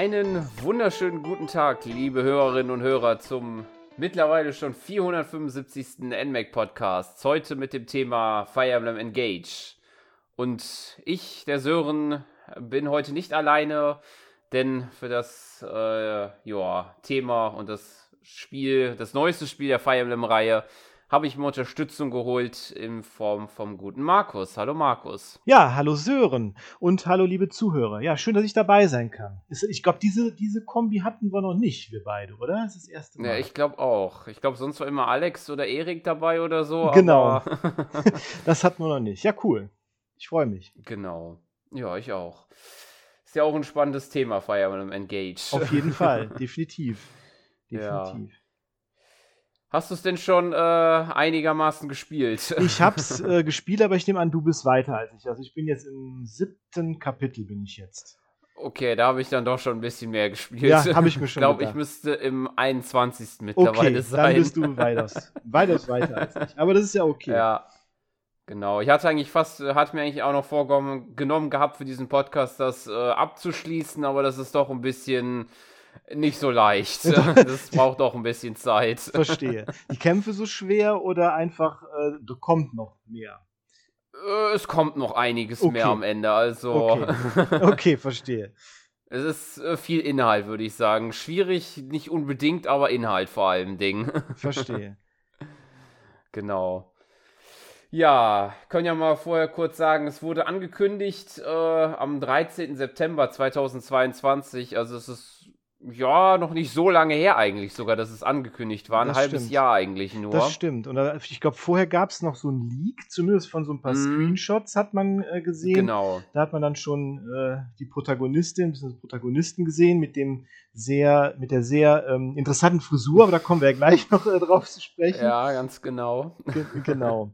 Einen wunderschönen guten Tag, liebe Hörerinnen und Hörer, zum mittlerweile schon 475. NMAC Podcast. Heute mit dem Thema Fire Emblem Engage. Und ich, der Sören, bin heute nicht alleine, denn für das äh, ja, Thema und das Spiel, das neueste Spiel der Fire Emblem-Reihe, habe ich mir Unterstützung geholt in Form vom guten Markus. Hallo Markus. Ja, hallo Sören und hallo liebe Zuhörer. Ja, schön, dass ich dabei sein kann. Ich glaube, diese, diese Kombi hatten wir noch nicht, wir beide, oder? Das ist das erste Mal. Ja, ich glaube auch. Ich glaube, sonst war immer Alex oder Erik dabei oder so. Genau. das hatten wir noch nicht. Ja, cool. Ich freue mich. Genau. Ja, ich auch. Ist ja auch ein spannendes Thema, Fire Emblem Engage. Auf jeden Fall, definitiv. Definitiv. Ja. Hast du es denn schon äh, einigermaßen gespielt? Ich hab's äh, gespielt, aber ich nehme an, du bist weiter als ich. Also ich bin jetzt im siebten Kapitel bin ich jetzt. Okay, da habe ich dann doch schon ein bisschen mehr gespielt. Ja, habe ich mir schon Ich glaube, ich müsste im 21. mittlerweile okay, sein. dann bist du weiters, weiters weiter als ich. Aber das ist ja okay. Ja, genau. Ich hatte eigentlich fast, hatte mir eigentlich auch noch vorgenommen gehabt für diesen Podcast, das äh, abzuschließen, aber das ist doch ein bisschen nicht so leicht. Das braucht auch ein bisschen Zeit. Verstehe. Die Kämpfe so schwer oder einfach, äh, da kommt noch mehr? Äh, es kommt noch einiges Okay. mehr am Ende. Also, Okay, okay verstehe. es ist äh, viel Inhalt, würde ich sagen. Schwierig, nicht unbedingt, aber Inhalt vor allem Ding. Verstehe. Genau. Ja, können ja mal vorher kurz sagen, es wurde angekündigt äh, am 13. September 2022. Also es ist ja noch nicht so lange her eigentlich sogar, dass es angekündigt war. Ein Das halbes stimmt. Jahr eigentlich nur. Das stimmt. Und ich glaube, vorher gab es noch so ein Leak, zumindest von so ein paar Mhm. Screenshots hat man äh, gesehen. Genau. Da hat man dann schon äh, die Protagonistin, bzw. Protagonisten gesehen mit dem sehr, mit der sehr ähm, interessanten Frisur, aber da kommen wir ja gleich noch äh, drauf zu sprechen. Ja, ganz genau. Ge genau.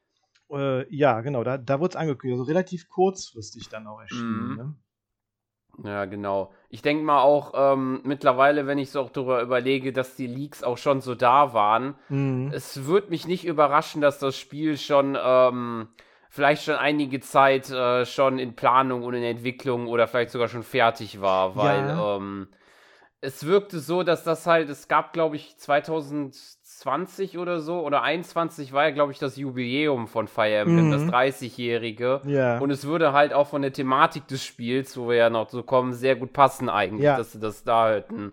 äh, ja, genau, da, da wurde es angekündigt, also relativ kurzfristig dann auch erschienen. Mhm. Ne? Ja, genau. Ich denke mal auch ähm, mittlerweile, wenn ich so auch darüber überlege, dass die Leaks auch schon so da waren, Mhm. es würde mich nicht überraschen, dass das Spiel schon ähm, vielleicht schon einige Zeit äh, schon in Planung und in Entwicklung oder vielleicht sogar schon fertig war, weil Ja. ähm, es wirkte so, dass das halt, es gab, glaube ich, 2020 oder so oder 21 war ja, glaube ich, das Jubiläum von Fire Emblem, Mhm. das 30-jährige. Ja. Und es würde halt auch von der Thematik des Spiels, wo wir ja noch so kommen, sehr gut passen eigentlich, Ja. dass sie das da hätten,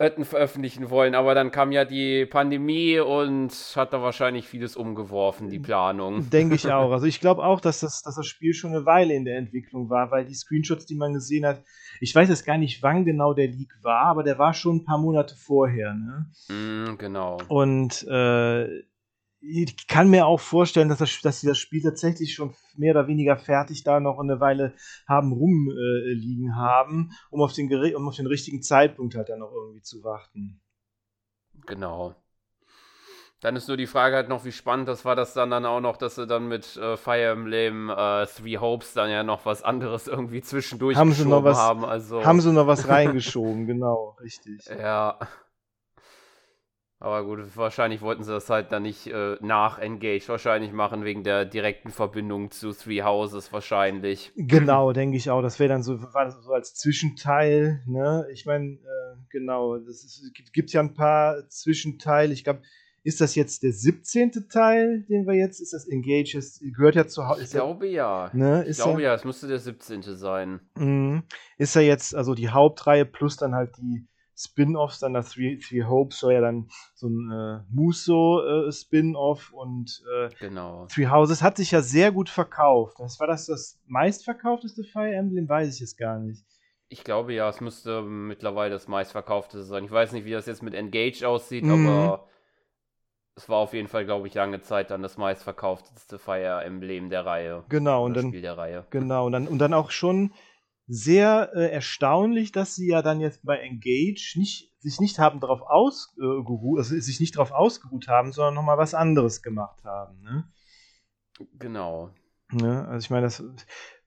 hätten veröffentlichen wollen. Aber dann kam ja die Pandemie und hat da wahrscheinlich vieles umgeworfen, die Planung. Denke ich auch. Also ich glaube auch, dass das, dass das Spiel schon eine Weile in der Entwicklung war, weil die Screenshots, die man gesehen hat, ich weiß jetzt gar nicht, wann genau der Leak war, aber der war schon ein paar Monate vorher. Ne? Mm, genau. Und äh, ich kann mir auch vorstellen, dass, das, dass sie das Spiel tatsächlich schon mehr oder weniger fertig da noch eine Weile haben rumliegen äh, haben, um auf, den, um auf den richtigen Zeitpunkt halt dann noch irgendwie zu warten. Genau. Dann ist nur die Frage halt noch, wie spannend das war, dass dann dann auch noch, dass sie dann mit äh, Fire Emblem äh, Three Hopes dann ja noch was anderes irgendwie zwischendurch Haben sie noch geschoben was- haben. Also, Haben sie noch was reingeschoben, genau, richtig. Ja. Aber gut, wahrscheinlich wollten sie das halt dann nicht äh, nach Engage wahrscheinlich machen, wegen der direkten Verbindung zu Three Houses wahrscheinlich. Genau, denke ich auch. Das wäre dann so, so als Zwischenteil, ne? Ich meine, äh, genau, ist, gibt, ja ein paar Zwischenteile. Ich glaube, ist das jetzt der 17. Teil, den wir jetzt, ist das Engage, ist, gehört ja zu Hause, Ich glaube ja. ne? Ich glaube ja, ja, es müsste der 17. sein. Mhm. Ist ja jetzt, also die Hauptreihe plus dann halt die Spin-Offs, dann das Three, Three Hopes soll ja dann so ein äh, Muso-Spin-Off und äh, Genau. Three Houses hat sich ja sehr gut verkauft. Das war das das meistverkaufteste Fire Emblem, weiß ich jetzt gar nicht. Ich glaube ja, es müsste mittlerweile das meistverkaufte sein. Ich weiß nicht, wie das jetzt mit Engage aussieht, Mhm. aber es war auf jeden Fall, glaube ich, lange Zeit dann das meistverkaufteste Fire Emblem der Reihe. Genau, und dann, Spiel der Reihe. genau, und dann, und dann auch schon sehr äh, erstaunlich, dass sie ja dann jetzt bei Engage nicht, sich nicht haben darauf ausgeruht, also sich nicht darauf ausgeruht haben, sondern nochmal was anderes gemacht haben. Ne? Genau. Ne? Also ich meine, das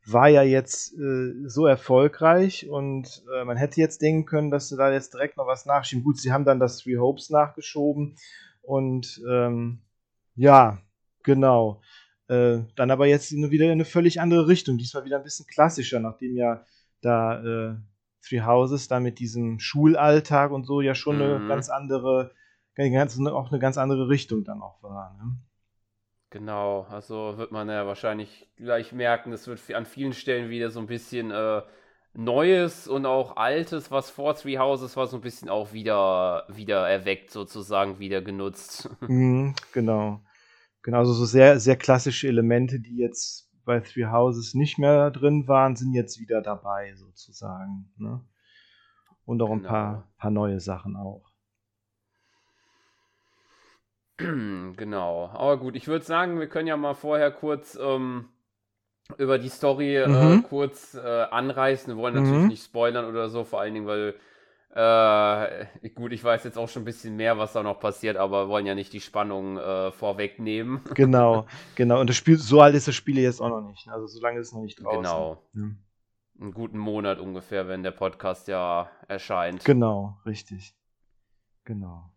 war ja jetzt äh, so erfolgreich und äh, man hätte jetzt denken können, dass sie da jetzt direkt noch was nachschieben. Gut, sie haben dann das Three Hopes nachgeschoben und ähm, ja, genau. Äh, dann aber jetzt nur wieder in eine völlig andere Richtung. Diesmal wieder ein bisschen klassischer, nachdem ja da äh, Three Houses dann mit diesem Schulalltag und so ja schon eine Mhm. ganz andere, ganz, auch eine ganz andere Richtung dann auch war. Ne? Genau, also wird man ja wahrscheinlich gleich merken, es wird an vielen Stellen wieder so ein bisschen äh, Neues und auch Altes, was vor Three Houses war, so ein bisschen auch wieder, wieder erweckt, sozusagen, wieder genutzt. Mhm, genau. Genau, also so sehr, sehr klassische Elemente, die jetzt bei Three Houses nicht mehr drin waren, sind jetzt wieder dabei, sozusagen. Ne? Und auch ein Genau. paar, paar neue Sachen auch. Genau, aber gut, ich würde sagen, wir können ja mal vorher kurz ähm, über die Story äh, Mhm. kurz äh, anreißen. Wir wollen natürlich Mhm. nicht spoilern oder so, vor allen Dingen, weil äh, gut, ich weiß jetzt auch schon ein bisschen mehr, was da noch passiert, aber wollen ja nicht die Spannung äh, vorwegnehmen. Genau, genau. Und das Spiel, so alt ist das Spiel jetzt auch noch nicht. Also so lange ist es noch nicht draußen. Genau. Ja. Einen guten Monat ungefähr, wenn der Podcast ja erscheint. Genau, richtig. Genau.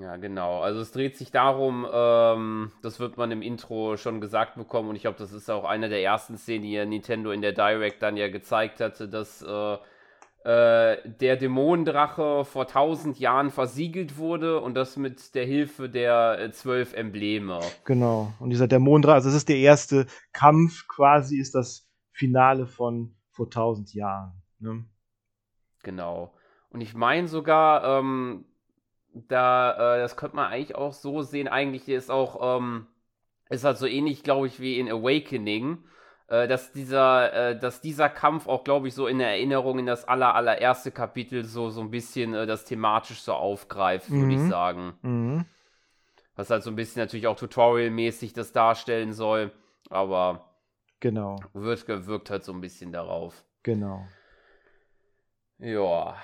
Ja, genau. Also es dreht sich darum, ähm, das wird man im Intro schon gesagt bekommen und ich glaube, das ist auch eine der ersten Szenen, die ja Nintendo in der Direct dann ja gezeigt hatte, dass äh, äh, der Dämonendrache vor tausend Jahren versiegelt wurde und das mit der Hilfe der äh, zwölf Embleme. Genau. Und dieser Dämonendrache, also das ist der erste Kampf, quasi ist das Finale von vor tausend Jahren. Ne? Genau. Und ich meine sogar, ähm, da, äh, das könnte man eigentlich auch so sehen, eigentlich ist auch, ähm, ist halt so ähnlich, glaube ich, wie in Awakening, äh, dass dieser, äh, dass dieser Kampf auch, glaube ich, so in der Erinnerung in das aller, allererste Kapitel so, so ein bisschen äh, das thematisch so aufgreift, würde ich Mhm. sagen. Mhm. Was halt so ein bisschen natürlich auch tutorialmäßig das darstellen soll, aber Genau, wird, wirkt halt so ein bisschen darauf. genau. Ja.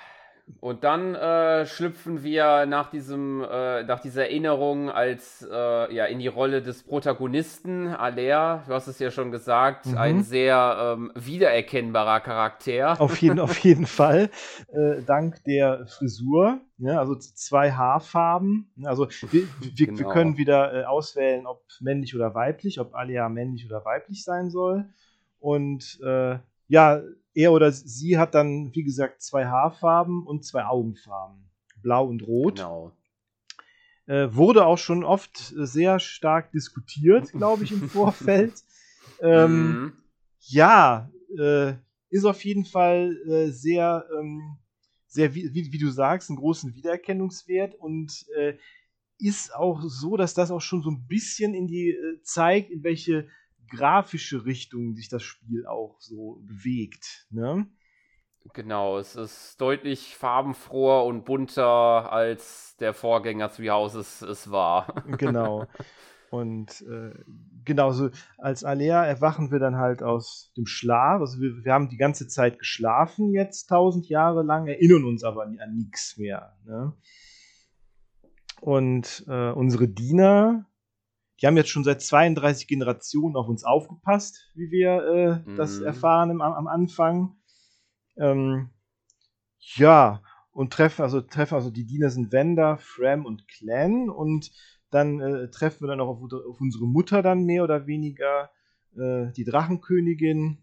Und dann äh, schlüpfen wir nach diesem, äh, nach dieser Erinnerung als äh, ja in die Rolle des Protagonisten, Alea, du hast es ja schon gesagt, Mhm. ein sehr ähm, wiedererkennbarer Charakter. Auf jeden, auf jeden Fall. Äh, dank der Frisur. Ja, also z- zwei Haarfarben. Also wir, wir, wir Genau. können wieder äh, auswählen, ob männlich oder weiblich, ob Alia männlich oder weiblich sein soll. Und äh, ja, er oder sie hat dann, wie gesagt, zwei Haarfarben und zwei Augenfarben. Blau und Rot. Genau. Äh, wurde auch schon oft sehr stark diskutiert, glaube ich, im Vorfeld. ähm, Mhm. ja, äh, ist auf jeden Fall äh, sehr, ähm, sehr wie, wie, wie du sagst, einen großen Wiedererkennungswert und äh, ist auch so, dass das auch schon so ein bisschen in die äh, zeigt, in welche grafische Richtung sich das Spiel auch so bewegt. Ne? Genau, es ist deutlich farbenfroher und bunter als der Vorgänger Three Houses es war. Genau. Und äh, genauso als Alea erwachen wir dann halt aus dem Schlaf. Also wir, wir haben die ganze Zeit geschlafen jetzt tausend Jahre lang, erinnern uns aber an, an nichts mehr. Ne? Und äh, unsere Diener, die haben jetzt schon seit 32 Generationen auf uns aufgepasst, wie wir äh, das Mhm. erfahren im, am, am Anfang. Ähm, ja, und treffen also, treffen also die Diener sind Wender, Fram und Clan und dann äh, treffen wir dann auch auf, auf unsere Mutter dann mehr oder weniger, äh, die Drachenkönigin.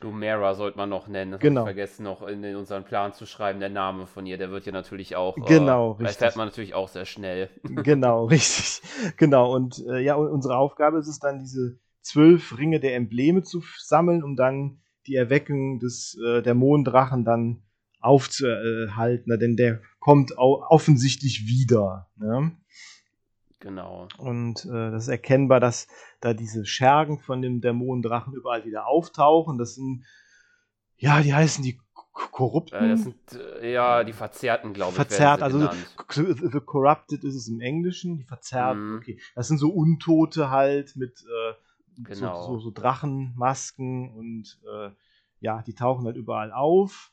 Lumera sollte man noch nennen. Das Genau. vergessen, noch in, in unseren Plan zu schreiben. Der Name von ihr, der wird ja natürlich auch. Genau, äh, richtig. Erfährt man natürlich auch sehr schnell. genau, richtig. Genau, und äh, ja, und unsere Aufgabe ist es dann, diese zwölf Ringe der Embleme zu sammeln, um dann die Erweckung des äh, der Monddrachen dann aufzuhalten, denn der kommt offensichtlich wieder. Ne? Genau. Und äh, das ist erkennbar, dass da diese Schergen von dem Dämonendrachen überall wieder auftauchen. Das sind, ja, die heißen die Korrupten. Äh, das sind äh, ja die Verzerrten, glaube ich. Verzerrt, also genannt. The Corrupted ist es im Englischen, die Verzerrten, Mhm. okay. Das sind so Untote halt mit äh, Genau. so, so, so Drachenmasken und äh, ja, die tauchen halt überall auf.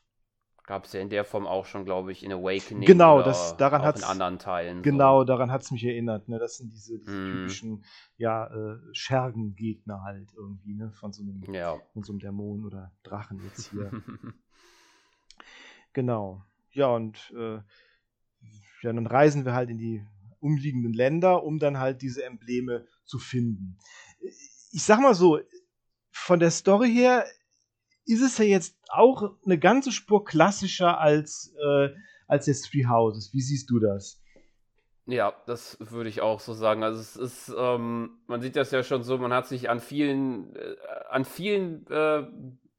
Gab es ja in der Form auch schon, glaube ich, in Awakening. Genau, oder das- daran hat's- in anderen Teilen. Genau, daran hat es mich erinnert. Ne? Das sind diese, diese Mhm. typischen ja, äh, Schergengegner halt irgendwie, ne? Von so einem So. Ja. von so einem Dämon oder Drachen jetzt hier. genau. Ja, und äh, ja, dann reisen wir halt in die umliegenden Länder, um dann halt diese Embleme zu finden. Ich sag mal so, von der Story her ist es ja jetzt auch eine ganze Spur klassischer als, äh, als jetzt Three Houses. Wie siehst du das? Ja, das würde ich auch so sagen. Also es ist, ähm, man sieht das ja schon so, man hat sich an vielen, äh, an vielen äh,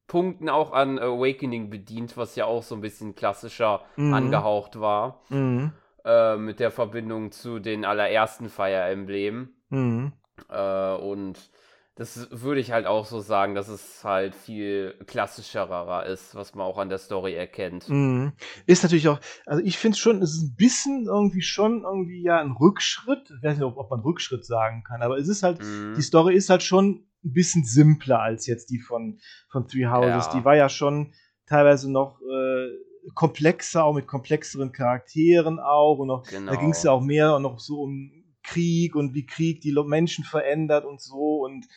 Punkten auch an Awakening bedient, was ja auch so ein bisschen klassischer mhm. angehaucht war. Mhm. Äh, mit der Verbindung zu den allerersten Fire Emblem. Mhm. Äh, und das würde ich halt auch so sagen, dass es halt viel klassischerer ist, was man auch an der Story erkennt. Mhm. Ist natürlich auch, also ich finde es schon, es ist ein bisschen irgendwie schon irgendwie ja ein Rückschritt. Ich weiß nicht, ob, ob man Rückschritt sagen kann, aber es ist halt, mhm. die Story ist halt schon ein bisschen simpler als jetzt die von, von Three Houses. Ja. Die war ja schon teilweise noch äh, komplexer, auch mit komplexeren Charakteren auch. Und noch, genau. da ging es ja auch mehr noch so um Krieg und wie Krieg die Menschen verändert und so. Und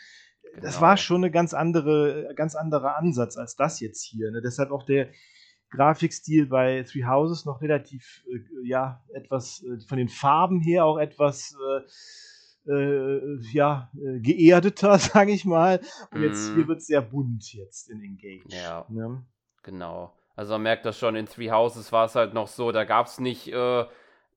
genau. das war schon eine ganz andere, ganz anderer Ansatz als das jetzt hier. Ne? Deshalb auch der Grafikstil bei Three Houses noch relativ, äh, ja, etwas äh, von den Farben her auch etwas. Äh, äh, ja, äh, geerdeter, sage ich mal. Und jetzt hier mhm. wird es sehr bunt jetzt in Engage. Ja. Ne? Genau. Also man merkt das schon, in Three Houses war es halt noch so, da gab es nicht äh,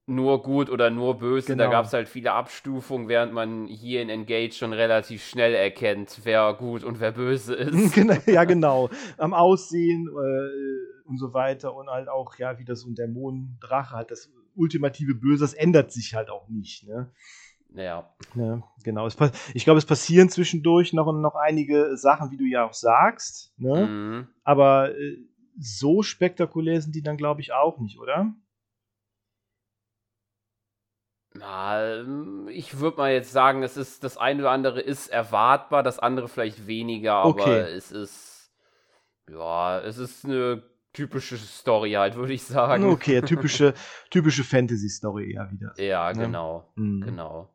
nur gut oder nur böse. Genau. Da gab es halt viele Abstufungen, während man hier in Engage schon relativ schnell erkennt, wer gut und wer böse ist. ja, genau. Am Aussehen äh, und so weiter und halt auch, ja, wie das so ein Dämonendrache halt, das ultimative Böse, das ändert sich halt auch nicht, ne? Ja. ja genau. ich glaube, es passieren zwischendurch noch, noch einige Sachen, wie du ja auch sagst, ne? Mhm. Aber äh, so spektakulär sind die dann, glaube ich, auch nicht, oder? Na, ähm, ich würde mal jetzt sagen, es ist, das eine oder andere ist erwartbar, das andere vielleicht weniger, aber okay. es ist, ja, es ist eine typische Story halt, würde ich sagen. Okay, typische, typische Fantasy-Story ja wieder. Ja, ne? genau, mhm. genau.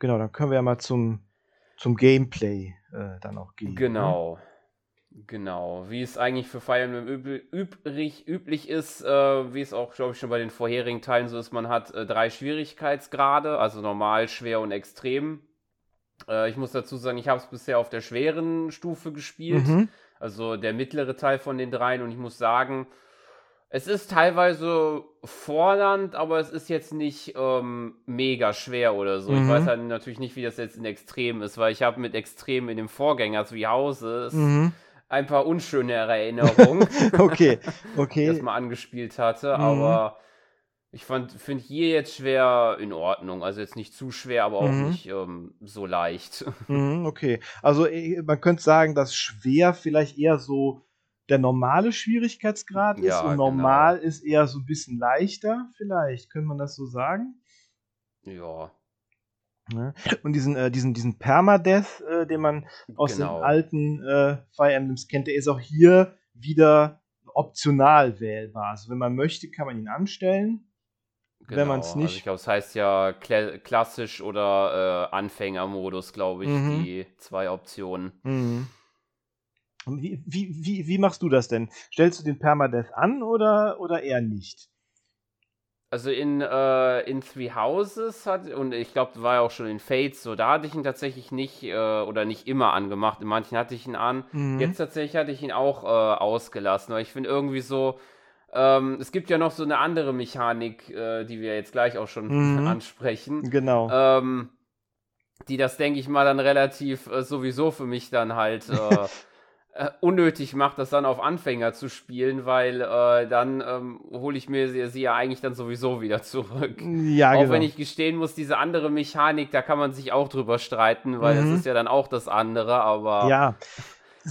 Genau, dann können wir ja mal zum, zum Gameplay äh, dann auch gehen. Genau. Ne? Genau, wie es eigentlich für Fire Emblem übrig, üblich ist, äh, wie es auch, glaube ich, schon bei den vorherigen Teilen so ist, man hat äh, drei Schwierigkeitsgrade, also normal, schwer und extrem. Äh, ich muss dazu sagen, ich habe es bisher auf der schweren Stufe gespielt, mhm. also der mittlere Teil von den dreien und ich muss sagen, es ist teilweise fordernd, aber es ist jetzt nicht ähm, mega schwer oder so. Mhm. Ich weiß halt natürlich nicht, wie das jetzt in Extrem ist, weil ich habe mit Extrem in dem Vorgänger wie Hauses mhm ein paar unschöne Erinnerungen. okay, okay. Die das mal angespielt hatte, mhm. aber ich finde hier jetzt schwer in Ordnung. Also jetzt nicht zu schwer, aber auch mhm. nicht ähm, so leicht. Mhm, okay. Also äh, man könnte sagen, dass schwer vielleicht eher so der normale Schwierigkeitsgrad ist ja, und normal genau. ist eher so ein bisschen leichter, vielleicht. Könnte man das so sagen? Ja. Ne? Und diesen, äh, diesen, diesen Permadeath, äh, den man aus genau. den alten äh, Fire Emblems kennt, der ist auch hier wieder optional wählbar. Also wenn man möchte, kann man ihn anstellen. Genau. Wenn man es nicht. Also ich glaube, es heißt ja Kla klassisch oder äh, Anfängermodus, glaube ich, mhm. die zwei Optionen. Mhm. Wie, wie, wie, wie machst du das denn? Stellst du den Permadeath an oder, oder eher nicht? Also in, äh, in Three Houses hat, und ich glaube, war ja auch schon in Fates so, da hatte ich ihn tatsächlich nicht äh, oder nicht immer angemacht. In manchen hatte ich ihn an. Mhm. Jetzt tatsächlich hatte ich ihn auch äh, ausgelassen, weil ich finde irgendwie so, ähm, es gibt ja noch so eine andere Mechanik, äh, die wir jetzt gleich auch schon mhm. ansprechen. Genau. Ähm, die das, denke ich mal, dann relativ äh, sowieso für mich dann halt äh, unnötig macht, das dann auf Anfänger zu spielen, weil äh, dann ähm, hole ich mir sie, sie, ja eigentlich dann sowieso wieder zurück. Ja, auch genau. wenn ich gestehen muss, diese andere Mechanik, da kann man sich auch drüber streiten, weil mhm. das ist ja dann auch das andere, aber. Ja.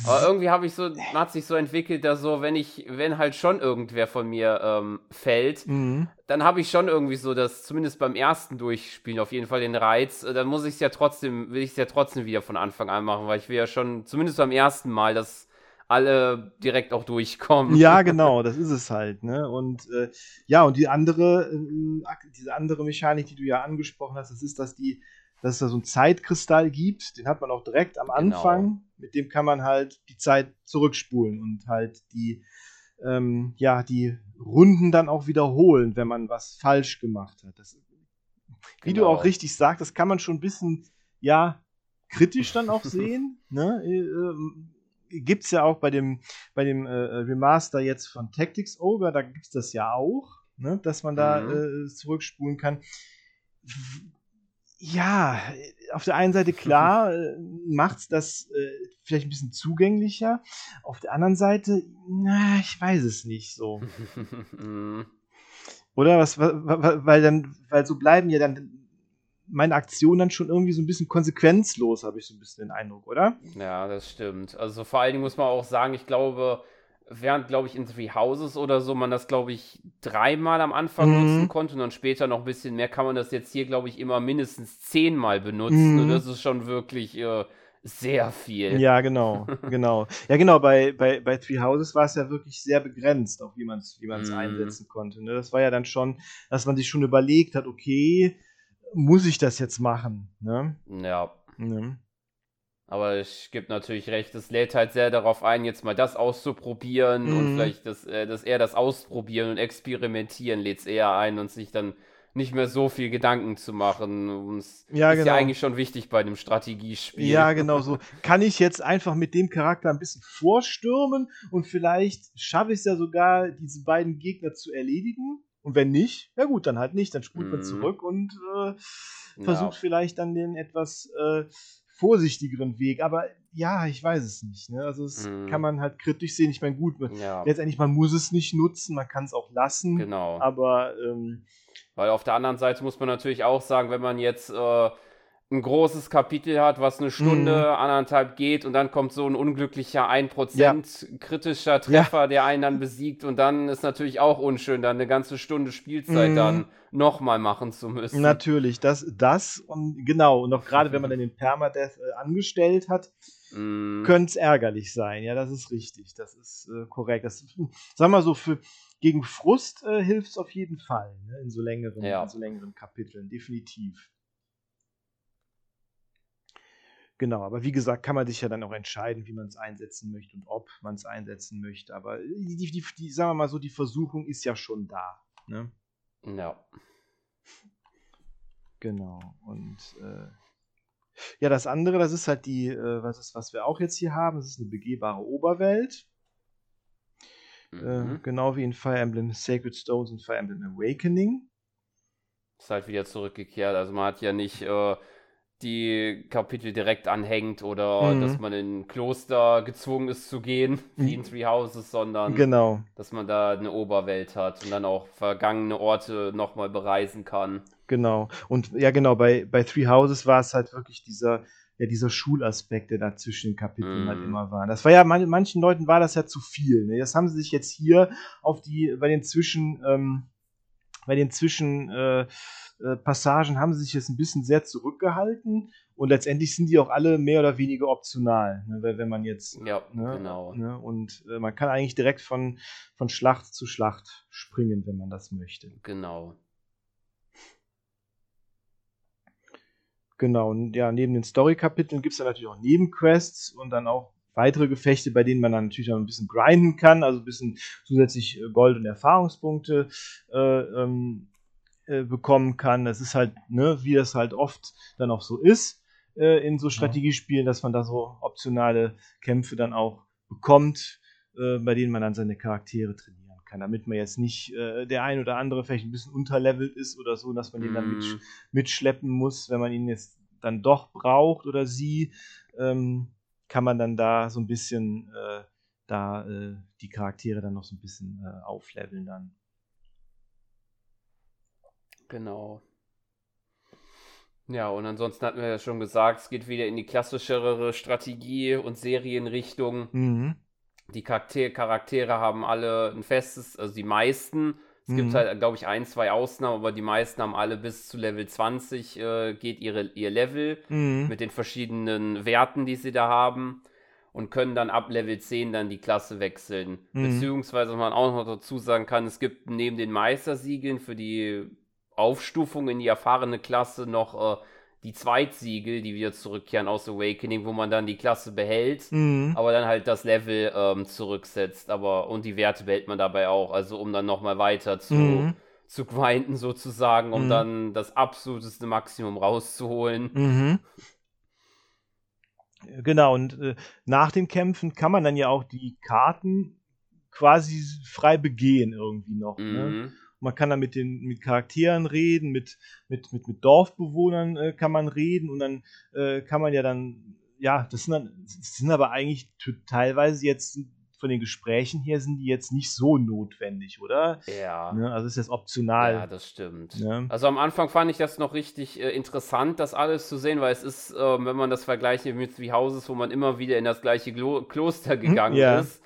Aber irgendwie habe ich so, hat sich so entwickelt, dass so, wenn ich, wenn halt schon irgendwer von mir ähm, fällt, mhm. dann habe ich schon irgendwie so, dass zumindest beim ersten Durchspielen auf jeden Fall den Reiz, äh, dann muss ich es ja trotzdem, will ich es ja trotzdem wieder von Anfang an machen, weil ich will ja schon, zumindest beim ersten Mal, dass alle direkt auch durchkommen. Ja, genau, das ist es halt, ne? Und äh, ja, und die andere, äh, diese andere Mechanik, die du ja angesprochen hast, das ist, dass die dass es da so einen Zeitkristall gibt, den hat man auch direkt am genau. Anfang, genau. mit dem kann man halt die Zeit zurückspulen und halt die, ähm, ja, die Runden dann auch wiederholen, wenn man was falsch gemacht hat. Das, wie genau. du auch richtig sagst, das kann man schon ein bisschen, ja, kritisch dann auch sehen. Ne? Äh, ähm, gibt es ja auch bei dem, bei dem äh, Remaster jetzt von Tactics Ogre, da gibt es das ja auch, ne? dass man da mhm. äh, zurückspulen kann. Ja, auf der einen Seite klar, äh, macht es das äh, vielleicht ein bisschen zugänglicher. Auf der anderen Seite, na, ich weiß es nicht so. Oder was, weil dann, weil so bleiben ja dann meine Aktionen dann schon irgendwie so ein bisschen konsequenzlos, habe ich so ein bisschen den Eindruck, oder? Ja, das stimmt. Also vor allen Dingen muss man auch sagen, ich glaube, während, glaube ich, in Three Houses oder so man das, glaube ich, dreimal am Anfang mhm. nutzen konnte und dann später noch ein bisschen mehr, kann man das jetzt hier, glaube ich, immer mindestens zehnmal benutzen. Mhm. Und das ist schon wirklich äh, sehr viel. Ja, genau, genau. Ja, genau, bei, bei, bei Three Houses war es ja wirklich sehr begrenzt, auch wie man es wie mhm. einsetzen konnte. Ne? Das war ja dann schon, dass man sich schon überlegt hat, okay, muss ich das jetzt machen? Ne? Ja. ja. Aber ich gebe natürlich recht, es lädt halt sehr darauf ein, jetzt mal das auszuprobieren mhm. und vielleicht das, äh, dass er das Ausprobieren und Experimentieren lädt es eher ein und sich dann nicht mehr so viel Gedanken zu machen. Und ja, ist genau. ja eigentlich schon wichtig bei einem Strategiespiel. Ja, genau so. Kann ich jetzt einfach mit dem Charakter ein bisschen vorstürmen und vielleicht schaffe ich es ja sogar, diese beiden Gegner zu erledigen? Und wenn nicht, ja gut, dann halt nicht. Dann spult man mhm. zurück und äh, versucht ja. vielleicht dann den etwas äh, vorsichtigeren Weg. Aber ja, ich weiß es nicht. Ne? Also das mm. kann man halt kritisch sehen. Ich meine, gut, ja. letztendlich, man muss es nicht nutzen, man kann es auch lassen. Genau. Aber ähm, weil auf der anderen Seite muss man natürlich auch sagen, wenn man jetzt äh, ein großes Kapitel hat, was eine Stunde, mhm. anderthalb geht und dann kommt so ein unglücklicher 1% ja. kritischer Treffer, ja. der einen dann besiegt und dann ist natürlich auch unschön, dann eine ganze Stunde Spielzeit mhm. dann nochmal machen zu müssen. Natürlich, das, das und genau, und auch gerade wenn man dann den Permadeath äh, angestellt hat, mhm. könnte es ärgerlich sein. Ja, das ist richtig, das ist äh, korrekt. Das, sagen wir so, für, gegen Frust äh, hilft es auf jeden Fall, ne, in, so längeren, ja. in so längeren Kapiteln, definitiv. Genau, aber wie gesagt, kann man sich ja dann auch entscheiden, wie man es einsetzen möchte und ob man es einsetzen möchte. Aber die, die, die, sagen wir mal so, die Versuchung ist ja schon da. Ne? Ja. Genau. Und äh, ja, das andere, das ist halt die, äh, was ist, was wir auch jetzt hier haben, das ist eine begehbare Oberwelt. Äh, mhm. Äh, genau wie in Fire Emblem Sacred Stones und Fire Emblem Awakening. Ist halt wieder zurückgekehrt. Also man hat ja nicht äh, die Kapitel direkt anhängt oder mhm. dass man in ein Kloster gezwungen ist zu gehen, wie in Three Houses, sondern genau. dass man da eine Oberwelt hat und dann auch vergangene Orte nochmal bereisen kann. Genau. Und ja, genau, bei, bei Three Houses war es halt wirklich dieser, ja, dieser Schulaspekt, der da zwischen den Kapiteln mm. halt mhm. immer war. Das war ja, man, manchen Leuten war das ja zu viel. Ne? Das haben sie sich jetzt hier auf die, bei den Zwischen, ähm, bei den Zwischen, äh, äh, Passagen haben sie sich jetzt ein bisschen sehr zurückgehalten und letztendlich sind die auch alle mehr oder weniger optional, ne, wenn man jetzt. Ja, ne, genau. Ne, und äh, man kann eigentlich direkt von, von Schlacht zu Schlacht springen, wenn man das möchte. Genau. Genau, und ja, neben den Story-Kapiteln gibt es dann natürlich auch Nebenquests und dann auch weitere Gefechte, bei denen man dann natürlich auch ein bisschen grinden kann, also ein bisschen zusätzlich äh, Gold und Erfahrungspunkte äh, ähm, äh, bekommen kann. Das ist halt, ne, wie das halt oft dann auch so ist äh, in so Strategiespielen, dass man da so optionale Kämpfe dann auch bekommt, äh, bei denen man dann seine Charaktere trainieren kann, damit man jetzt nicht äh, der ein oder andere vielleicht ein bisschen unterlevelt ist oder so, dass man den dann mit, mhm. mitschleppen muss, wenn man ihn jetzt dann doch braucht oder sie, ähm, kann man dann da so ein bisschen äh, da die Charaktere dann noch so ein bisschen aufleveln dann. Genau. Ja, und ansonsten hatten wir ja schon gesagt, es geht wieder in die klassischere Strategie- und Serienrichtung. Mhm. Die Charakter Charaktere haben alle ein festes, also die meisten. Es mhm. gibt halt, glaube ich, ein, zwei Ausnahmen, aber die meisten haben alle bis zu Level 20 äh, geht ihre, ihr Level mhm. mit den verschiedenen Werten, die sie da haben und können dann ab Level 10 dann die Klasse wechseln. Mhm. Beziehungsweise, was man auch noch dazu sagen kann, es gibt neben den Meistersiegeln für die Aufstufung in die erfahrene Klasse noch äh, die Zweitsiegel, die wieder zurückkehren aus Awakening, wo man dann die Klasse behält, mhm. aber dann halt das Level ähm, zurücksetzt. Aber und die Werte behält man dabei auch, also um dann nochmal weiter zu, mhm. zu grinden sozusagen, um mhm. dann das absoluteste Maximum rauszuholen. Mhm. Genau, und äh, nach den Kämpfen kann man dann ja auch die Karten quasi frei begehen irgendwie noch. Ne? Mhm. Man kann dann mit den mit Charakteren reden, mit, mit, mit, mit Dorfbewohnern äh, kann man reden und dann äh, kann man ja dann, ja, das sind dann, das sind aber eigentlich teilweise jetzt von den Gesprächen her sind die jetzt nicht so notwendig, oder? Ja. Ne? Also ist jetzt optional. Ja, das stimmt. Ne? Also am Anfang fand ich das noch richtig äh, interessant, das alles zu sehen, weil es ist, äh, wenn man das vergleicht mit wie Hauses, wo man immer wieder in das gleiche Klo Kloster hm, gegangen ja. ist,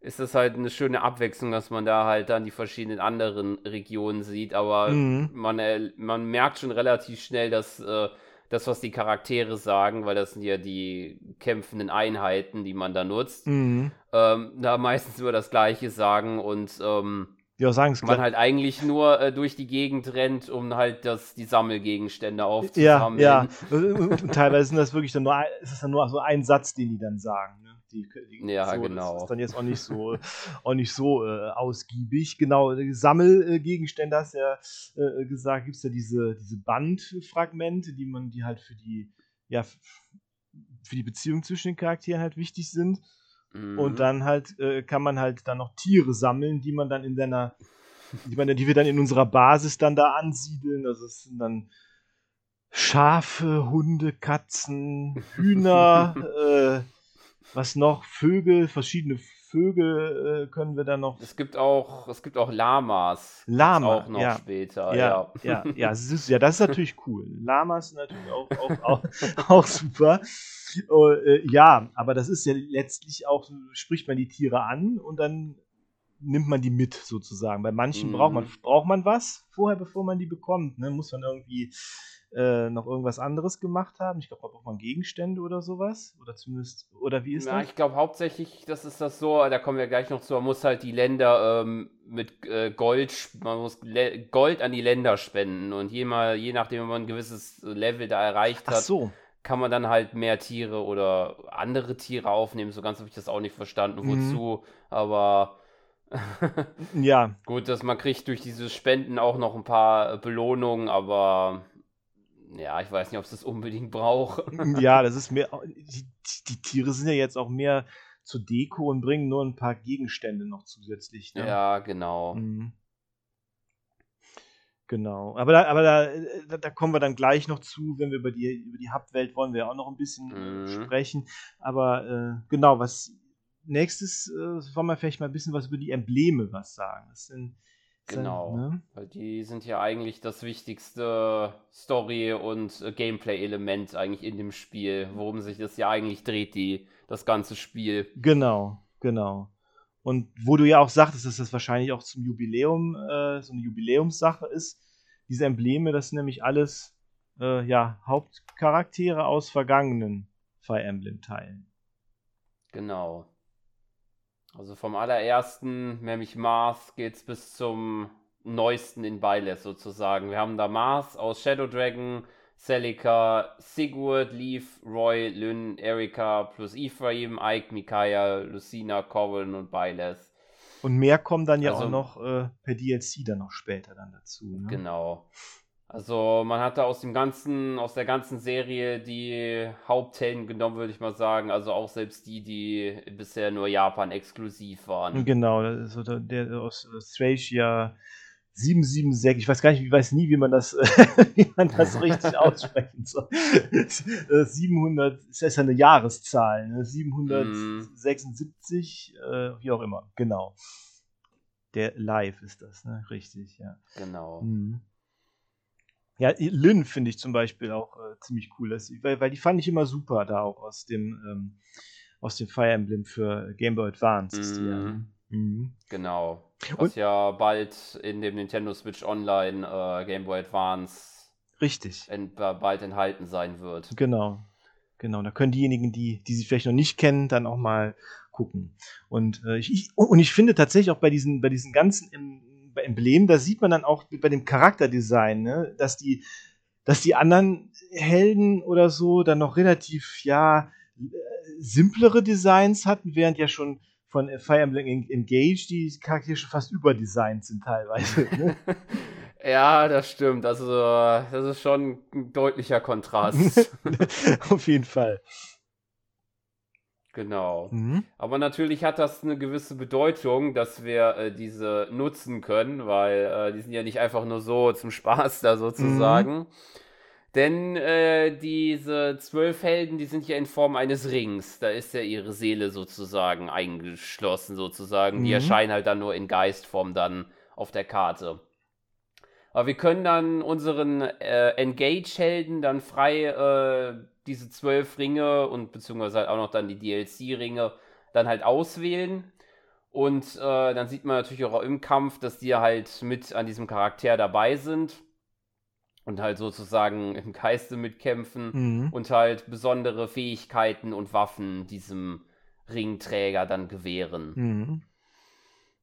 ist das halt eine schöne Abwechslung, dass man da halt dann die verschiedenen anderen Regionen sieht. Aber mhm. man, man merkt schon relativ schnell, dass äh, das, was die Charaktere sagen, weil das sind ja die kämpfenden Einheiten, die man da nutzt, mhm. ähm, da meistens immer das Gleiche sagen und ähm, ja, sagen's man halt eigentlich nur äh, durch die Gegend rennt, um halt das, die Sammelgegenstände aufzusammeln. Ja, ja. Teilweise sind das wirklich dann nur, ist es dann nur so ein Satz, den die dann sagen. Die, die, ja, so, genau. Das ist dann jetzt auch nicht so, auch nicht so äh, ausgiebig. Genau, Sammelgegenstände hast du ja äh, gesagt, gibt es ja diese, diese Bandfragmente, die man, die halt für die, ja, für die Beziehung zwischen den Charakteren halt wichtig sind. Mhm. Und dann halt äh, kann man halt dann noch Tiere sammeln, die man dann in seiner, die, man, die wir dann in unserer Basis dann da ansiedeln. Also es sind dann Schafe, Hunde, Katzen, Hühner, äh, was noch? Vögel, verschiedene Vögel äh, können wir dann noch. Es gibt auch, es gibt auch Lamas. Lama, auch noch ja. später. Ja, ja, ja, ja, das ist, ja, das ist natürlich cool. Lamas sind natürlich auch, auch, auch, auch super. Uh, äh, ja, aber das ist ja letztlich auch, spricht man die Tiere an und dann nimmt man die mit sozusagen. Bei manchen mhm. braucht man braucht man was vorher, bevor man die bekommt. Ne? Muss man irgendwie äh, noch irgendwas anderes gemacht haben. Ich glaube, da braucht man Gegenstände oder sowas. Oder zumindest, oder wie ist ja, das? Ich glaube hauptsächlich, das ist das so, da kommen wir gleich noch zu, man muss halt die Länder ähm, mit äh, Gold, man muss Le Gold an die Länder spenden. Und je, mal, je nachdem, wenn man ein gewisses Level da erreicht hat, so. kann man dann halt mehr Tiere oder andere Tiere aufnehmen. So ganz habe ich das auch nicht verstanden, mhm. wozu. Aber ja. Gut, dass man kriegt durch diese Spenden auch noch ein paar Belohnungen, aber ja, ich weiß nicht, ob es das unbedingt braucht. ja, das ist mehr. Die, die, Tiere sind ja jetzt auch mehr zur Deko und bringen nur ein paar Gegenstände noch zusätzlich. Ne? Ja, genau. Mhm. Genau. Aber, da, aber da, da, kommen wir dann gleich noch zu, wenn wir über die, über die Hub-Welt wollen wir auch noch ein bisschen äh, mhm. sprechen. Aber äh, genau, was nächstes äh, wollen wir vielleicht mal ein bisschen was über die Embleme was sagen. Das sind Genau, ne? weil die sind ja eigentlich das wichtigste Story- und äh, Gameplay-Element eigentlich in dem Spiel, worum sich das ja eigentlich dreht, die, das ganze Spiel. Genau, genau. Und wo du ja auch sagtest, dass das wahrscheinlich auch zum Jubiläum äh, so eine Jubiläumssache ist, diese Embleme, das sind nämlich alles äh, ja, Hauptcharaktere aus vergangenen Fire Emblem-Teilen. Genau. Also vom allerersten, nämlich Mars, geht's bis zum neuesten in Byleth sozusagen. Wir haben da Mars aus Shadow Dragon, Celica, Sigurd, Leaf, Roy, Lynn, Erika plus Ephraim, Ike, Micaiah, Lucina, Corin und Byleth. Und mehr kommen dann ja also, auch noch äh, per DLC dann noch später dann dazu. Ne? Genau. Also man hat da aus dem ganzen, aus der ganzen Serie die Haupthelden genommen, würde ich mal sagen. Also auch selbst die, die bisher nur Japan exklusiv waren. Genau, also der, der aus Thracia 776, ich weiß gar nicht, ich weiß nie, wie man das, wie man das richtig aussprechen soll. 700, das ist ja eine Jahreszahl, ne? 776, mm. äh, wie auch immer, genau. Der Live ist das, ne? Richtig, ja. Genau. Mhm. Ja, Lynn finde ich zum Beispiel auch äh, ziemlich cool, dass, weil, weil die fand ich immer super da auch aus dem, ähm, aus dem Fire Emblem für Game Boy Advance. Ja. Mhm. Genau. Was Und, ja bald in dem Nintendo Switch Online äh, Game Boy Advance richtig. Ent, bald enthalten sein wird. Genau. Genau. Da können diejenigen, die, die sie vielleicht noch nicht kennen, dann auch mal gucken. Und, äh, ich, und ich finde tatsächlich auch bei diesen, bei diesen ganzen Emblem, da sieht man dann auch bei dem Charakterdesign, ne, dass die, dass die anderen Helden oder so dann noch relativ, ja, simplere Designs hatten, während ja schon von Fire Emblem Engage die Charaktere schon fast überdesignt sind teilweise. Ne? ja, das stimmt. Also, das ist schon ein deutlicher Kontrast. Auf jeden Fall. Genau. Mhm. Aber natürlich hat das eine gewisse Bedeutung, dass wir äh, diese nutzen können, weil äh, die sind ja nicht einfach nur so zum Spaß da sozusagen. Mhm. Denn äh, diese zwölf Helden, die sind ja in Form eines Rings. Da ist ja ihre Seele sozusagen eingeschlossen, sozusagen. Mhm. Die erscheinen halt dann nur in Geistform dann auf der Karte. Aber wir können dann unseren äh, Engage-Helden dann frei äh, diese zwölf Ringe und beziehungsweise halt auch noch dann die DLC-Ringe dann halt auswählen. Und äh, dann sieht man natürlich auch im Kampf, dass die halt mit an diesem Charakter dabei sind und halt sozusagen im Geiste mitkämpfen mhm. und halt besondere Fähigkeiten und Waffen diesem Ringträger dann gewähren. Mhm.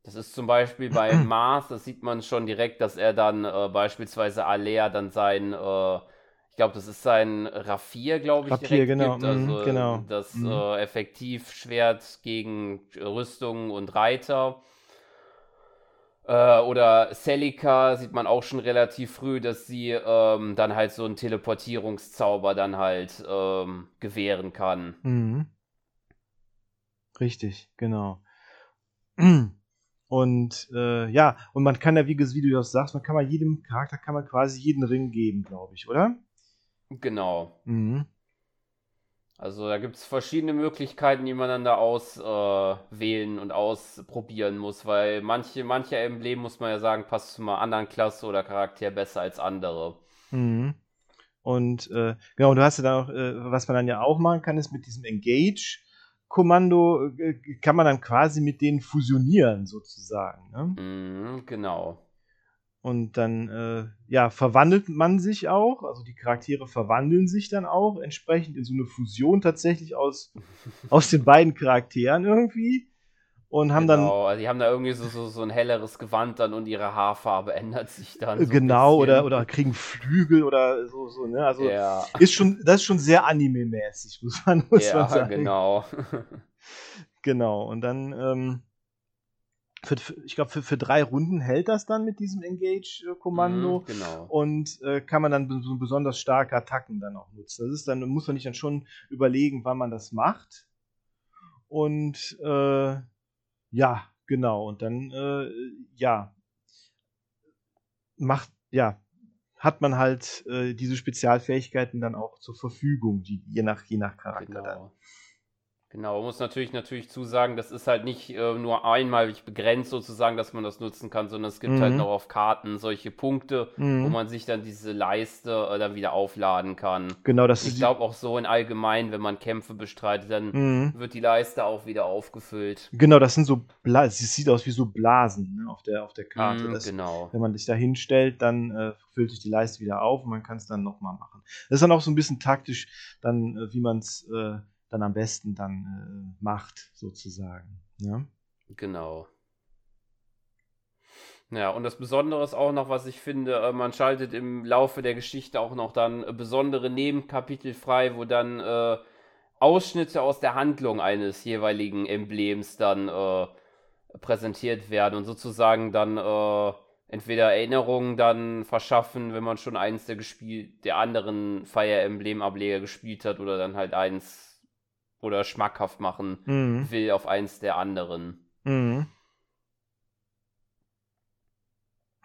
Das ist zum Beispiel bei Mars, das sieht man schon direkt, dass er dann äh, beispielsweise Alea dann sein, äh, ich glaube, das ist sein Raffir, glaube ich, Raffir, direkt genau. gibt. Also mhm, genau. das mhm. äh, Effektivschwert gegen Rüstung und Reiter. Äh, oder Celica sieht man auch schon relativ früh, dass sie ähm, dann halt so einen Teleportierungszauber dann halt ähm, gewähren kann. Mhm. Richtig, genau. Und äh, ja, und man kann ja, wie, wie du das sagst, man kann mal jedem Charakter kann man quasi jeden Ring geben, glaube ich, oder? Genau. Mhm. Also da gibt es verschiedene Möglichkeiten, die man dann da auswählen äh, und ausprobieren muss, weil manche, manche Emblem, muss man ja sagen, passt zu einer anderen Klasse oder Charakter besser als andere. Mhm. Und äh, genau, du hast ja dann auch, äh, was man dann ja auch machen kann, ist mit diesem Engage-Kommando, äh, kann man dann quasi mit denen fusionieren, sozusagen. Ne? Mhm, genau. Und dann, äh, ja, verwandelt man sich auch, also die Charaktere verwandeln sich dann auch entsprechend in so eine Fusion tatsächlich aus, aus den beiden Charakteren irgendwie. Und haben genau, dann. Also die haben da irgendwie so, so, so ein helleres Gewand dann und ihre Haarfarbe ändert sich dann. So genau, oder, oder kriegen Flügel oder so, so, ne? Also ja. ist schon, das ist schon sehr anime-mäßig, muss man, muss ja, man sagen. genau. genau, und dann, ähm, für, für, ich glaube, für, für drei Runden hält das dann mit diesem Engage-Kommando. Mhm, genau. Und äh, kann man dann so besonders starke Attacken dann auch nutzen. Das ist dann, muss man sich dann schon überlegen, wann man das macht. Und äh, ja, genau. Und dann, äh, ja, macht, ja, hat man halt äh, diese Spezialfähigkeiten dann auch zur Verfügung, die, je nach, je nach Charakter genau. dann. Genau, man muss natürlich natürlich zusagen, das ist halt nicht äh, nur einmalig begrenzt sozusagen, dass man das nutzen kann, sondern es gibt halt mhm. halt noch auf Karten solche Punkte, mhm. wo man sich dann diese Leiste äh, dann wieder aufladen kann. Genau, das Ich glaube auch so in allgemein, wenn man Kämpfe bestreitet, dann mhm. wird die Leiste auch wieder aufgefüllt. Genau, das sind so Blasen, es sieht aus wie so Blasen ne, auf, der, auf der Karte. Mhm, das, genau. Wenn man sich da hinstellt, dann äh, füllt sich die Leiste wieder auf und man kann es dann nochmal machen. Das ist dann auch so ein bisschen taktisch, dann, äh, wie man es äh, dann am besten dann äh, macht, sozusagen. Ja? Genau. Ja, und das Besondere ist auch noch, was ich finde, äh, man schaltet im Laufe der Geschichte auch noch dann äh, besondere Nebenkapitel frei, wo dann äh, Ausschnitte aus der Handlung eines jeweiligen Emblems dann äh, präsentiert werden und sozusagen dann äh, entweder Erinnerungen dann verschaffen, wenn man schon eins der gespielt, der anderen Fire Emblem Ableger gespielt hat oder dann halt eins oder schmackhaft machen mhm. will auf eins der anderen. Mhm.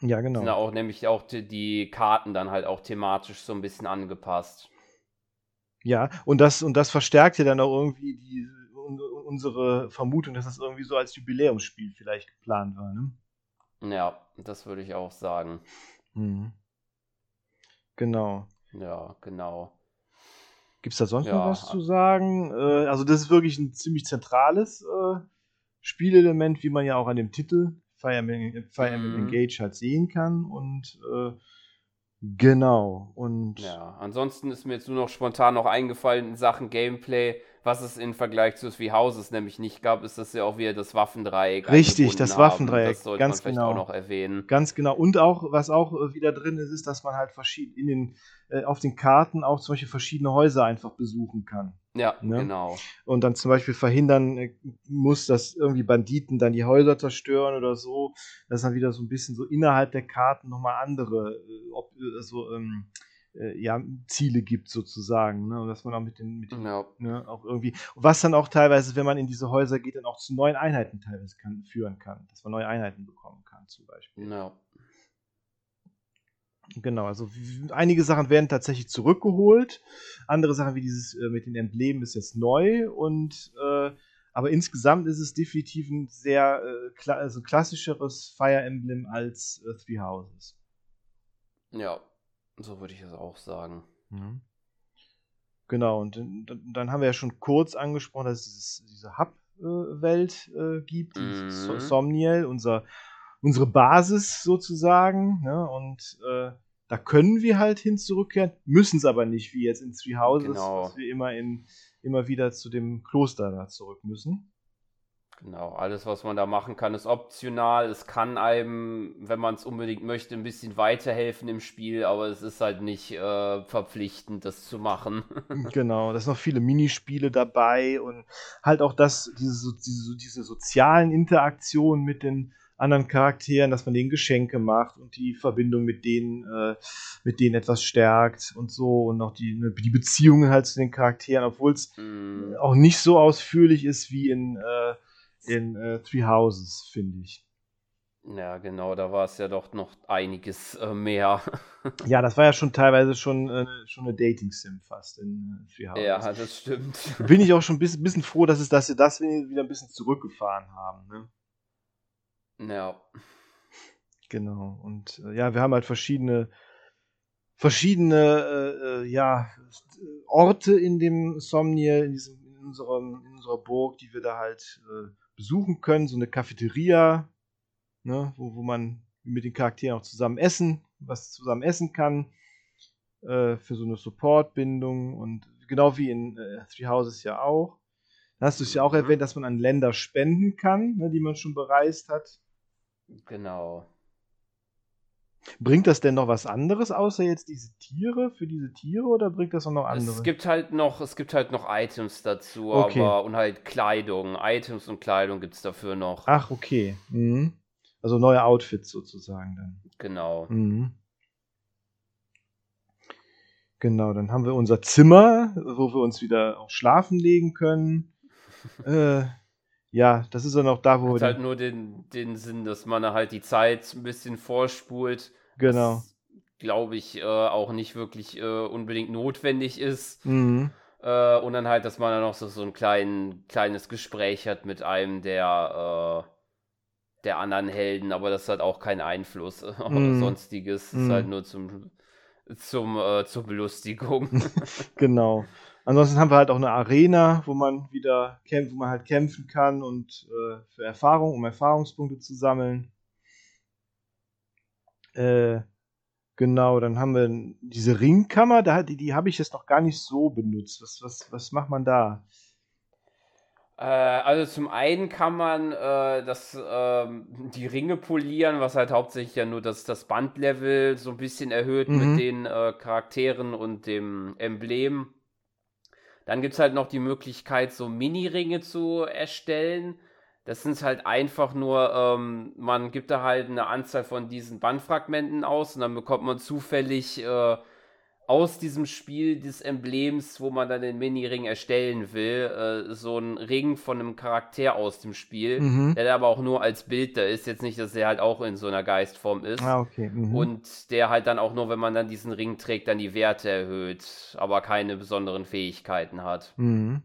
Ja, genau. Sind auch nämlich auch die, Karten dann halt auch thematisch so ein bisschen angepasst. Ja, und das, und das verstärkt ja dann auch irgendwie die, unsere Vermutung, dass das irgendwie so als Jubiläumsspiel vielleicht geplant war, ne? Ja, das würde ich auch sagen. Mhm. Genau. Ja, genau. Gibt es da sonst ja. noch was zu sagen? Äh, also, das ist wirklich ein ziemlich zentrales äh, Spielelement, wie man ja auch an dem Titel Fire Emblem, Fire Emblem mhm. Engage halt sehen kann. Und äh, genau. Und ja, ansonsten ist mir jetzt nur noch spontan noch eingefallen in Sachen Gameplay was es im Vergleich zu Three Houses nämlich nicht gab, ist, dass sie auch wieder das Waffendreieck Richtig, das haben. Waffendreieck, das sollte ganz man vielleicht genau. auch noch erwähnen. Ganz genau. Und auch, was auch äh, wieder drin ist, ist, dass man halt verschieden in den, äh, auf den Karten auch zum Beispiel verschiedene Häuser einfach besuchen kann. Ja, ne? genau. Und dann zum Beispiel verhindern äh, muss, dass irgendwie Banditen dann die Häuser zerstören oder so. Das ist dann wieder so ein bisschen so innerhalb der Karten nochmal andere, ob, also, ähm, äh, ja, Ziele gibt sozusagen, ne? Und dass man auch mit den, mit den Ja. ne, auch irgendwie, was dann auch teilweise, wenn man in diese Häuser geht, dann auch zu neuen Einheiten teilweise kann, führen kann, dass man neue Einheiten bekommen kann, zum Beispiel. Ja. Genau, also einige Sachen werden tatsächlich zurückgeholt, andere Sachen wie dieses äh, mit den Emblemen ist jetzt neu und äh, aber insgesamt ist es definitiv ein sehr äh, kla also klassischeres Fire Emblem als äh, Three Houses. Ja. So würde ich es auch sagen. Mhm. Genau, und dann, haben wir ja schon kurz angesprochen, dass es dieses, diese Hub-Welt äh, gibt, Mhm. So- Somniel, unser, unsere Basis sozusagen. Ne? Und äh, da können wir halt hin zurückkehren, müssen es aber nicht, wie jetzt in Three Houses, Genau. dass wir immer, in, immer wieder zu dem Kloster da zurück müssen. Genau, alles, was man da machen kann, ist optional. Es kann einem, wenn man es unbedingt möchte, ein bisschen weiterhelfen im Spiel, aber es ist halt nicht äh, verpflichtend, das zu machen. Genau, da sind noch viele Minispiele dabei und halt auch das, diese, so- diese, diese sozialen Interaktionen mit den anderen Charakteren, dass man denen Geschenke macht und die Verbindung mit denen, äh, mit denen etwas stärkt und so und auch die, ne, die Beziehungen halt zu den Charakteren, obwohl es Mm, auch nicht so ausführlich ist wie in, äh, in äh, Three Houses, finde ich. ja, genau, da war es ja doch noch einiges äh, mehr. Ja, das war ja schon teilweise schon, äh, schon eine Dating-Sim fast in äh, Three Houses. ja, das stimmt. bin ich auch schon ein bisschen, bisschen froh, dass, es, dass sie das wieder ein bisschen zurückgefahren haben. Ne? Ja, Genau. Und äh, ja, wir haben halt verschiedene, verschiedene äh, äh, ja, Orte in dem Somniel, in, diesem, in, unserem, in unserer Burg, die wir da halt äh, besuchen können. So eine Cafeteria, ne, wo, wo man mit den Charakteren auch zusammen essen, was zusammen essen kann. Äh, für so eine Support-Bindung und genau wie in äh, Three Houses ja auch. Da hast du es ja auch Mhm. erwähnt, dass man an Länder spenden kann, ne, die man schon bereist hat. genau. Bringt das denn noch was anderes, außer jetzt diese Tiere, für diese Tiere, oder bringt das auch noch andere? Es gibt halt noch, es gibt halt noch Items dazu, Okay. aber und halt Kleidung. Items und Kleidung gibt es dafür noch. Ach, okay. Mhm. Also neue Outfits sozusagen dann. Genau. Mhm. Genau, dann haben wir unser Zimmer, wo wir uns wieder auch schlafen legen können. äh, ja, das ist dann auch da, wo Hat wir. halt den- nur den, den Sinn, dass man halt die Zeit ein bisschen vorspult. Genau. Glaube ich, äh, auch nicht wirklich äh, unbedingt notwendig ist. Mhm. Äh, und dann halt, dass man dann noch so, so ein klein, kleines Gespräch hat mit einem der, äh, der anderen Helden, aber das hat auch keinen Einfluss auf Mhm. sonstiges. Mhm. Ist halt nur zum, zum, äh, zur Belustigung. Genau. Ansonsten haben wir halt auch eine Arena, wo man wieder kämpft, wo man halt kämpfen kann und äh, für Erfahrung, um Erfahrungspunkte zu sammeln. Äh, genau, dann haben wir diese Ringkammer, da, die, die habe ich jetzt noch gar nicht so benutzt. Was, was, was macht man da? Äh, also zum einen kann man äh, das, ähm, die Ringe polieren, was halt hauptsächlich ja nur das, das Bandlevel so ein bisschen erhöht Mhm. mit den äh, Charakteren und dem Emblem. Dann gibt es halt noch die Möglichkeit, so Mini-Ringe zu erstellen. Das sind halt einfach nur, ähm, man gibt da halt eine Anzahl von diesen Bandfragmenten aus und dann bekommt man zufällig äh, aus diesem Spiel des Emblems, wo man dann den Mini-Ring erstellen will, äh, so einen Ring von einem Charakter aus dem Spiel, Mhm. der aber auch nur als Bild da ist. Jetzt nicht, dass er halt auch in so einer Geistform ist. Ah, okay. Mhm. Und der halt dann auch nur, wenn man dann diesen Ring trägt, dann die Werte erhöht, aber keine besonderen Fähigkeiten hat. Mhm.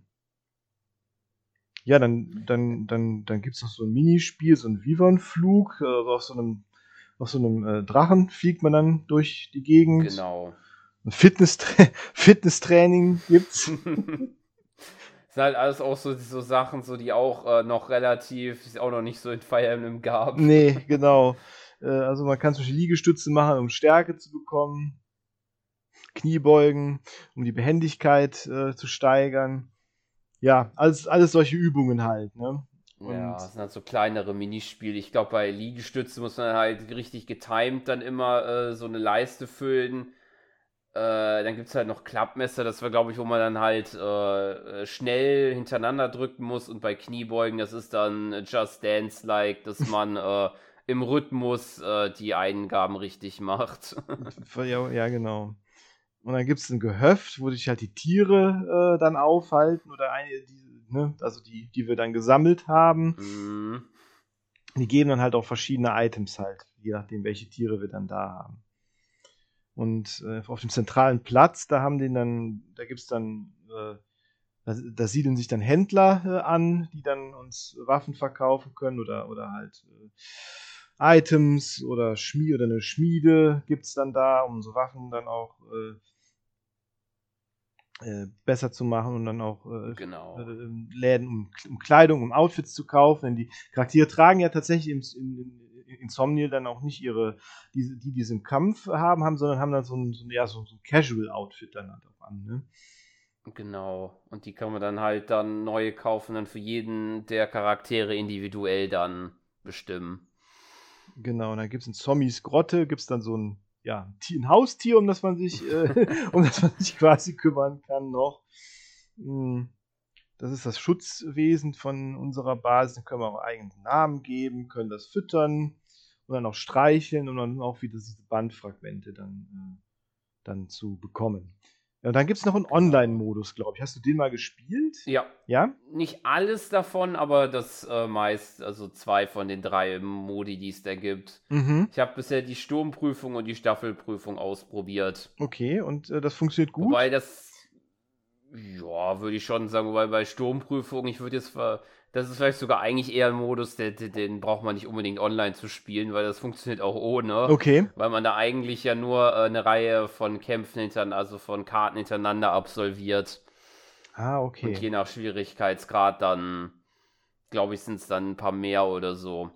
Ja, dann, dann, dann, dann gibt es noch so ein Minispiel, so ein Vivon-Flug. Äh, auf so einem, auf so einem äh, Drachen fliegt man dann durch die Gegend. Genau. Ein Fitnesstraining gibt's. Das sind halt alles auch so, so Sachen, so die auch äh, noch relativ, auch noch nicht so in Fire Emblem gab. nee, genau. Äh, also man kann zum Beispiel Liegestütze machen, um Stärke zu bekommen. Kniebeugen, um die Behendigkeit äh, zu steigern. Ja, alles, alles solche Übungen halt. Ne? Ja, Und- das sind halt so kleinere Minispiele. Ich glaube, bei Liegestützen muss man halt richtig getimed dann immer äh, so eine Leiste füllen. Äh, dann gibt es halt noch Klappmesser, das war, glaube ich, wo man dann halt äh, äh, schnell hintereinander drücken muss. Und bei Kniebeugen, das ist dann Just Dance-like, dass man äh, im Rhythmus äh, die Eingaben richtig macht. Ja, ja, genau. Und dann gibt es ein Gehöft, wo sich halt die Tiere äh, dann aufhalten oder eine, die, ne, also die, die wir dann gesammelt haben. Mhm. Die geben dann halt auch verschiedene Items halt, je nachdem, welche Tiere wir dann da haben. Und äh, auf dem zentralen Platz, da haben den dann, da gibt's dann, äh, da, da siedeln sich dann Händler äh, an, die dann uns Waffen verkaufen können oder, oder halt äh, Items oder Schmiede oder eine Schmiede gibt's dann da, um so Waffen dann auch äh, besser zu machen und dann auch äh, Genau. äh, Läden, um, um Kleidung, um Outfits zu kaufen. Denn die Charaktere tragen ja tatsächlich im, in, in Insomnial dann auch nicht ihre, die, die, die es im Kampf haben, haben, sondern haben dann so ein, so ein, ja, so, so ein Casual-Outfit dann halt auch an. Ne? Genau. Und die kann man dann halt dann neue kaufen, dann für jeden der Charaktere individuell dann bestimmen. Genau, und dann gibt es in Zombies Grotte, gibt es dann so ein, ja, ein Tier- ein Haustier, um das man sich, äh, um das man sich quasi kümmern kann noch. Mm, Das ist das Schutzwesen von unserer Basis. Dann können wir auch einen eigenen Namen geben, können das füttern und dann auch streicheln und dann auch wieder diese Bandfragmente dann, äh, dann zu bekommen. Ja, und dann gibt es noch einen Online-Modus, glaube ich. Hast du den mal gespielt? Ja, Ja? nicht alles davon, aber das äh, meist, also zwei von den drei Modi, die es da gibt. Mhm. Ich habe bisher die Sturmprüfung und die Staffelprüfung ausprobiert. Okay, und äh, das funktioniert gut? Wobei das, ja, würde ich schon sagen, weil bei Sturmprüfung, ich würde jetzt, ver- das ist vielleicht sogar eigentlich eher ein Modus, der, der, den braucht man nicht unbedingt online zu spielen, weil das funktioniert auch ohne. okay. Weil man da eigentlich ja nur äh, eine Reihe von Kämpfen hintereinander, also von Karten hintereinander absolviert. Ah, Und okay. je nach Schwierigkeitsgrad dann, glaube ich, sind es dann ein paar mehr oder so.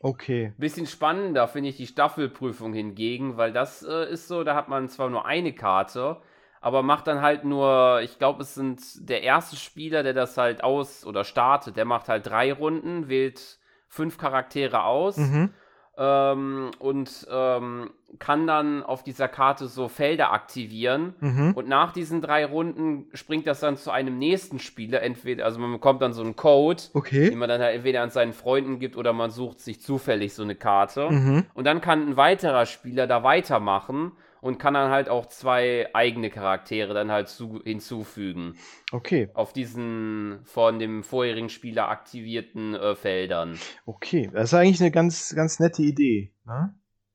Okay. Bisschen spannender finde ich die Staffelprüfung hingegen, weil das äh, ist so, da hat man zwar nur eine Karte, aber macht dann halt nur, ich glaube, es sind der erste Spieler, der das halt aus oder startet, der macht halt drei Runden, wählt fünf Charaktere aus Mhm. ähm, und ähm, kann dann auf dieser Karte so Felder aktivieren. Mhm. Und nach diesen drei Runden springt das dann zu einem nächsten Spieler. Entweder, also man bekommt dann so einen Code, den Okay. man dann halt entweder an seinen Freunden gibt oder man sucht sich zufällig so eine Karte. Mhm. Und dann kann ein weiterer Spieler da weitermachen und kann dann halt auch zwei eigene Charaktere dann halt zu, hinzufügen. Okay. Auf diesen von dem vorherigen Spieler aktivierten äh, Feldern. Okay. Das ist eigentlich eine ganz, ganz nette Idee. Ne?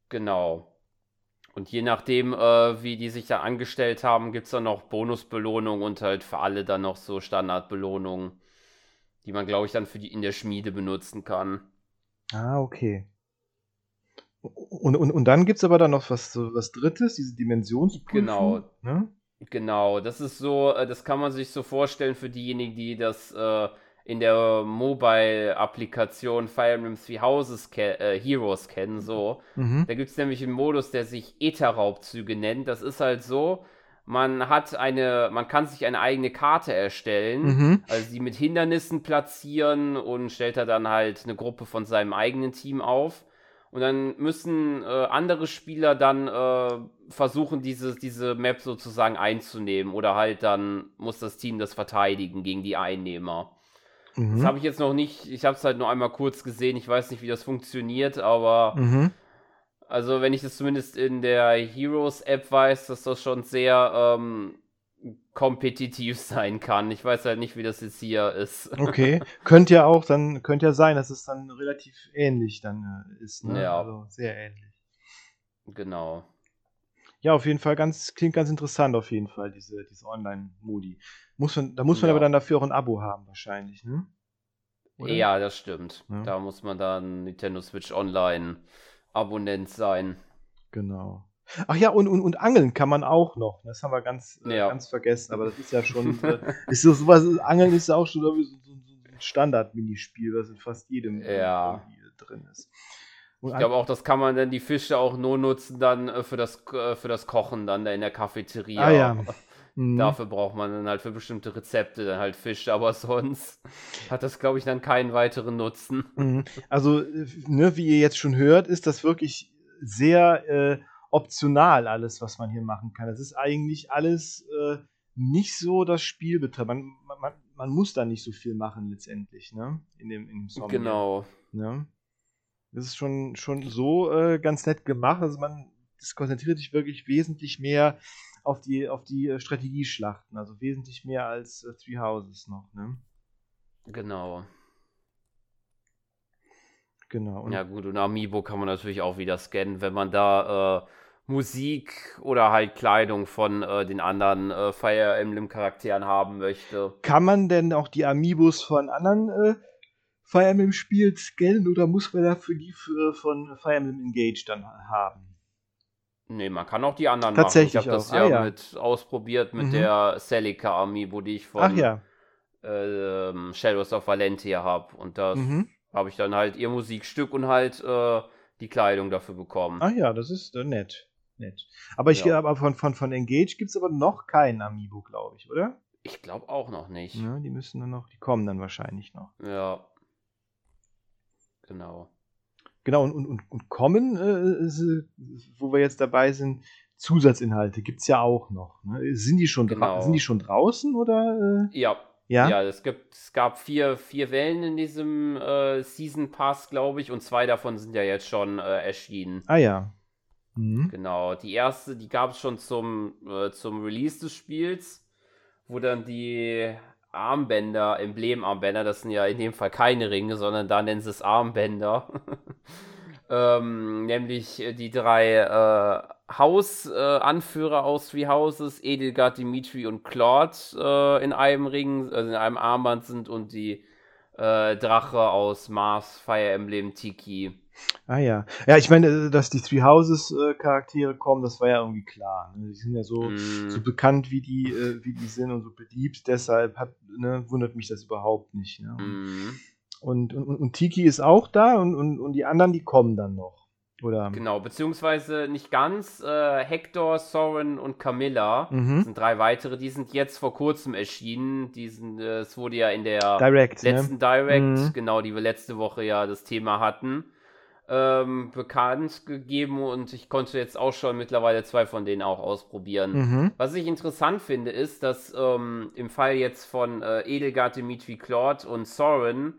Genau. Und je nachdem, äh, wie die sich da angestellt haben, gibt es dann noch Bonusbelohnungen und halt für alle dann noch so Standardbelohnungen, die man, glaube ich, dann für die in der Schmiede benutzen kann. Ah, okay. Und, und, und dann gibt es aber dann noch was, was Drittes, diese Dimensionsprüfung. Genau. Ne? Genau, das ist so, äh, das kann man sich so vorstellen für diejenigen, die das äh, in der Mobile-Applikation Fire Emblem Three Houses ke äh, Heroes kennen, so. Mhm. Da gibt es nämlich einen Modus, der sich Ether-Raubzüge nennt. Das ist halt so, man hat eine, man kann sich eine eigene Karte erstellen, Mhm. also sie mit Hindernissen platzieren und stellt er dann halt eine Gruppe von seinem eigenen Team auf. Und dann müssen äh, andere Spieler dann äh, versuchen, diese, diese Map sozusagen einzunehmen. Oder halt dann muss das Team das verteidigen gegen die Einnehmer. Das Mhm. habe ich jetzt noch nicht, ich habe es halt nur einmal kurz gesehen. Ich weiß nicht, wie das funktioniert, aber Mhm. also wenn ich das zumindest in der Heroes-App weiß, dass das schon sehr ähm, kompetitiv sein kann. Ich weiß halt nicht, wie das jetzt hier ist. Okay. könnte ja auch, dann könnte ja sein, dass es dann relativ ähnlich dann äh, ist. Ne? Ja. Also sehr ähnlich. Genau. Ja, auf jeden Fall ganz, klingt ganz interessant auf jeden Fall, diese, diese Online-Modi. Muss man, da muss man Ja. aber dann dafür auch ein Abo haben, wahrscheinlich, ne? Oder? Ja, das stimmt. Ja. Da muss man dann Nintendo Switch Online Abonnent sein. Genau. Ach ja, und, und, und Angeln kann man auch noch. Das haben wir ganz, äh, Ja. ganz vergessen, aber das ist ja schon, äh, ist so sowas, Angeln ist ja auch schon so, so, so ein Standard-Minispiel, was in fast jedem äh, Ja. irgendwie drin ist. Und Ich glaube auch, das kann man dann die Fische auch nur nutzen dann äh, für das äh, für das Kochen dann da in der Cafeteria. Ah ja. Mhm. Dafür braucht man dann halt für bestimmte Rezepte dann halt Fische, aber sonst hat das glaube ich dann keinen weiteren Nutzen. Mhm. Also, äh, ne, wie ihr jetzt schon hört, ist das wirklich sehr äh, optional alles, was man hier machen kann. Es ist eigentlich alles äh, nicht so das Spielbetrieb. Man, man, man muss da nicht so viel machen letztendlich, ne? In dem, in dem Song. Genau. Ne? Das ist schon, schon so äh, ganz nett gemacht. Also man das konzentriert sich wirklich wesentlich mehr auf die, auf die äh, Strategieschlachten. Also wesentlich mehr als äh, Three Houses noch, ne? Genau. Genau. Ja gut, und Amiibo kann man natürlich auch wieder scannen, wenn man da äh, Musik oder halt Kleidung von äh, den anderen äh, Fire Emblem Charakteren haben möchte. kann man denn auch die Amiibos von anderen äh, Fire Emblem Spielen scannen oder muss man dafür die für, von Fire Emblem Engage dann haben? Nee, man kann auch die anderen Tatsächlich machen. Ich habe das Ah, ja. mit ausprobiert mit Mhm. der Celica Amiibo, die ich von ja. ähm, Shadows of Valentia habe. Und da Mhm. Habe ich dann halt ihr Musikstück und halt äh, die Kleidung dafür bekommen. Ach ja, das ist äh, nett. Nett. Aber ich Ja. aber von, von, von Engage gibt es aber noch keinen Amiibo, glaube ich, oder? Ich glaube auch noch nicht. Ja, die müssen dann noch, die kommen dann wahrscheinlich noch. Ja. Genau. Genau, und, und, und, kommen, äh, ist, wo wir jetzt dabei sind, Zusatzinhalte gibt es ja auch noch. Ne? Sind, die schon Genau. sind die schon draußen oder? Äh, Ja, ja? Ja, es, gibt, es gab vier, vier Wellen in diesem äh, Season Pass, glaube ich, und zwei davon sind ja jetzt schon äh, erschienen. Ah ja. Mhm. Genau. Die erste, die gab es schon zum, äh, zum Release des Spiels, wo dann die Armbänder, Emblemarmbänder, das sind ja in dem Fall keine Ringe, sondern da nennen sie es Armbänder. ähm, nämlich äh, die drei äh, Hausanführer äh, aus Three Houses, Edelgard, Dimitri und Claude äh, in einem Ring, also in einem Armband sind und die äh, Drache aus Mars, Fire Emblem, Tiki. Ah ja. Ja, ich meine, äh, dass die Three Houses äh, Charaktere kommen, das war ja irgendwie klar. Ne? Die sind ja so, Mm, so bekannt, wie die, äh, wie die sind und so beliebt, deshalb hat, ne, wundert mich das überhaupt nicht. Ne? mm. Und, und, und Tiki ist auch da und, und, und die anderen, die kommen dann noch. Oder? Genau, beziehungsweise nicht ganz. Äh, Hector, Soren und Camilla Mhm. sind drei weitere, die sind jetzt vor kurzem erschienen. Die sind, äh, es wurde ja in der Direct, letzten ne? Direct, Mhm. genau, die wir letzte Woche ja das Thema hatten, ähm, bekannt gegeben und ich konnte jetzt auch schon mittlerweile zwei von denen auch ausprobieren. Mhm. Was ich interessant finde, ist, dass ähm, im Fall jetzt von äh, Edelgard, Dimitri, Claude und Soren,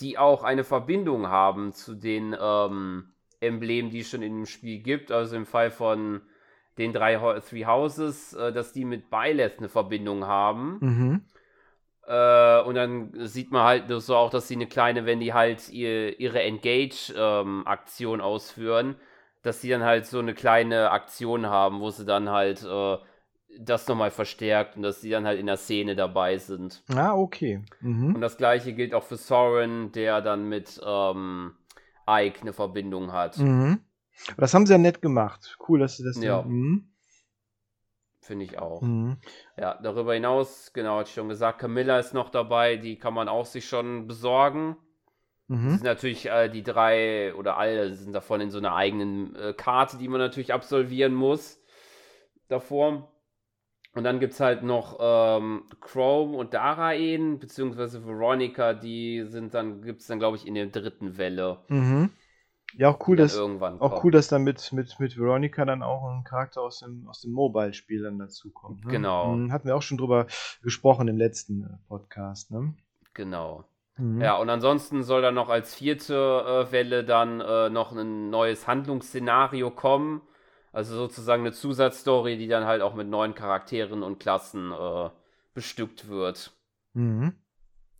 die auch eine Verbindung haben zu den ähm, Emblemen, die es schon in dem Spiel gibt. Also im Fall von den drei Ho Three Houses, äh, dass die mit Byleth eine Verbindung haben. Mhm. Äh, und dann sieht man halt so auch, dass sie eine kleine, wenn die halt ihr, ihre Engage-Aktion ausführen, dass sie dann halt so eine kleine Aktion haben, wo sie dann halt äh, das nochmal verstärkt und dass sie dann halt in der Szene dabei sind. Ah, okay. Mhm. Und das gleiche gilt auch für Soren, der dann mit ähm, Ike eine Verbindung hat. Mhm. Das haben sie ja nett gemacht. Cool, dass sie das Ja. Mhm. Finde ich auch. Mhm. Ja, darüber hinaus, genau, hatte ich schon gesagt, Camilla ist noch dabei, die kann man auch sich schon besorgen. Das Mhm. sind natürlich äh, die drei oder alle sind davon in so einer eigenen äh, Karte, die man natürlich absolvieren muss davor. Und dann gibt es halt noch ähm, Chrome und Daraen, beziehungsweise Veronica, die sind dann, gibt es dann, glaube ich, in der dritten Welle. Mhm. Ja, auch cool, dass auch kommt. cool, dass dann mit, mit, mit Veronica dann auch ein Charakter aus dem, aus dem Mobile-Spiel dann dazukommt. Ne? Genau. Mhm. Hatten wir auch schon drüber gesprochen im letzten äh, Podcast, ne? Genau. Mhm. Ja, und ansonsten soll dann noch als vierte äh, Welle dann äh, noch ein neues Handlungsszenario kommen. Also sozusagen eine Zusatzstory, die dann halt auch mit neuen Charakteren und Klassen äh, bestückt wird. Mhm.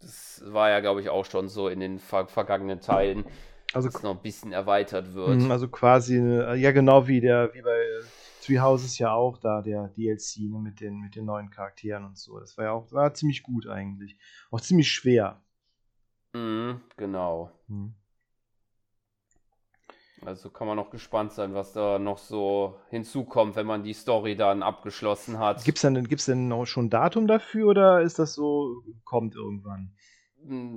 Das war ja, glaube ich, auch schon so in den ver vergangenen Teilen, Also, dass noch ein bisschen erweitert wird. mhm, also quasi, eine- ja genau wie der, wie bei äh, Three Houses ja auch da, der DLC, ne, mit den, mit den neuen Charakteren und so. Das war ja auch, war ziemlich gut eigentlich. Auch ziemlich schwer. Mhm, genau. Mhm. Also kann man noch gespannt sein, was da noch so hinzukommt, wenn man die Story dann abgeschlossen hat. Gibt's denn, gibt's denn noch schon ein Datum dafür oder ist das so, kommt irgendwann?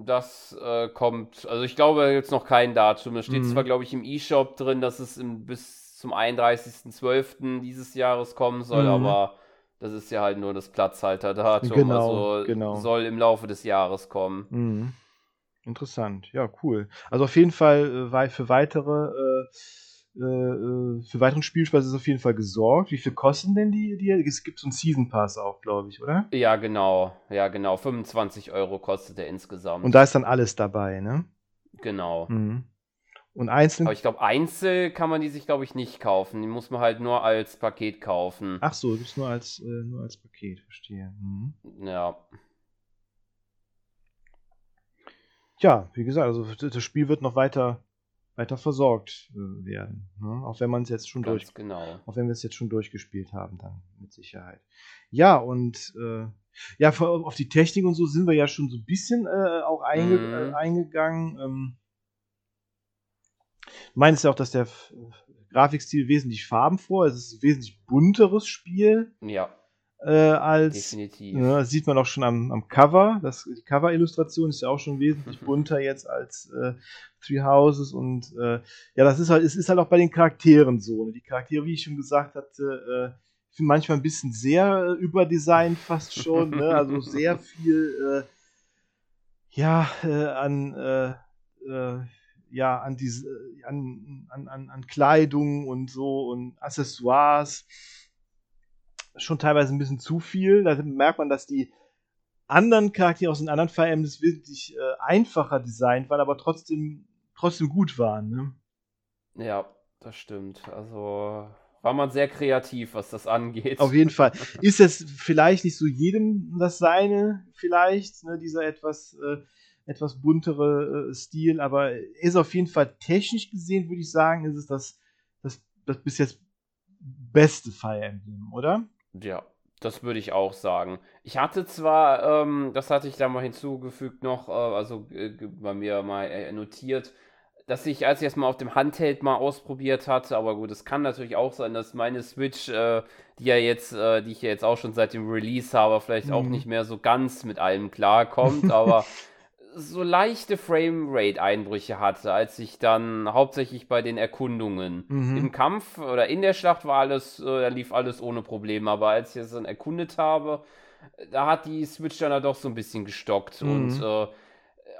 Das äh, kommt, also ich glaube jetzt noch kein Datum. Es steht Mhm. zwar, glaube ich, im E-Shop drin, dass es im, bis zum 31.12. dieses Jahres kommen soll, Mhm. aber das ist ja halt nur das Platzhalterdatum. Genau, also genau. soll im Laufe des Jahres kommen. Mhm. Interessant, ja, cool. Also auf jeden Fall äh, für weitere, äh, äh, äh, für weiteren Spielspaß ist auf jeden Fall gesorgt. Wie viel kosten denn die? die? Es gibt so einen Season Pass auch, glaube ich, oder? Ja, genau. Ja, genau. 25 Euro kostet der insgesamt. Und da ist dann alles dabei, ne? genau. Mhm. Und einzeln. Aber ich glaube, einzeln kann man die sich, glaube ich, nicht kaufen. Die muss man halt nur als Paket kaufen. Ach so, gibt's nur als, äh, nur als Paket, verstehe. Mhm. Ja. Ja, wie gesagt, also das Spiel wird noch weiter, weiter versorgt äh, werden. Ne? Auch wenn man es jetzt schon Ganz durch, genau. auch wenn wir es jetzt schon durchgespielt haben, dann mit Sicherheit. Ja, und äh, ja, auf die Technik und so sind wir ja schon so ein bisschen äh, auch einge Mhm. äh, eingegangen. Ähm, du meinst ja auch, dass der Grafikstil wesentlich farbenfroh ist. Es ist ein wesentlich bunteres Spiel Ja, äh, als definitiv. ja, das sieht man auch schon am, am Cover. Das, die Cover-Illustration ist ja auch schon wesentlich bunter jetzt als äh, Three Houses. Und äh, ja, das ist halt, es ist halt auch bei den Charakteren so. Ne? Die Charaktere, wie ich schon gesagt hatte, äh, manchmal ein bisschen sehr äh, überdesignt fast schon. ne? Also sehr viel äh, ja, äh, an ja, an diese, an, an, an Kleidung und so und Accessoires schon teilweise ein bisschen zu viel. Da merkt man, dass die anderen Charaktere aus den anderen Fire Emblems wesentlich äh, einfacher designt waren, aber trotzdem, trotzdem gut waren. Ne? Ja, das stimmt. Also war man sehr kreativ, was das angeht. Auf jeden Fall. Ist es vielleicht nicht so jedem das seine, vielleicht, ne, dieser etwas, äh, etwas buntere äh, Stil, aber ist auf jeden Fall technisch gesehen, würde ich sagen, ist es das, das, das bis jetzt beste Fire Emblem, oder? Ja, das würde ich auch sagen. Ich hatte zwar, ähm, das hatte ich da mal hinzugefügt noch, äh, also äh, bei mir mal äh, notiert, dass ich, als ich es mal auf dem Handheld mal ausprobiert hatte, aber gut, es kann natürlich auch sein, dass meine Switch, äh, die ja jetzt, äh, die ich ja jetzt auch schon seit dem Release habe, vielleicht auch Mhm. nicht mehr so ganz mit allem klarkommt, aber so leichte Framerate-Einbrüche hatte, als ich dann hauptsächlich bei den Erkundungen Mhm. im Kampf oder in der Schlacht war alles, äh, da lief alles ohne Probleme, aber als ich es dann erkundet habe, da hat die Switch dann halt doch so ein bisschen gestockt Mhm. und äh,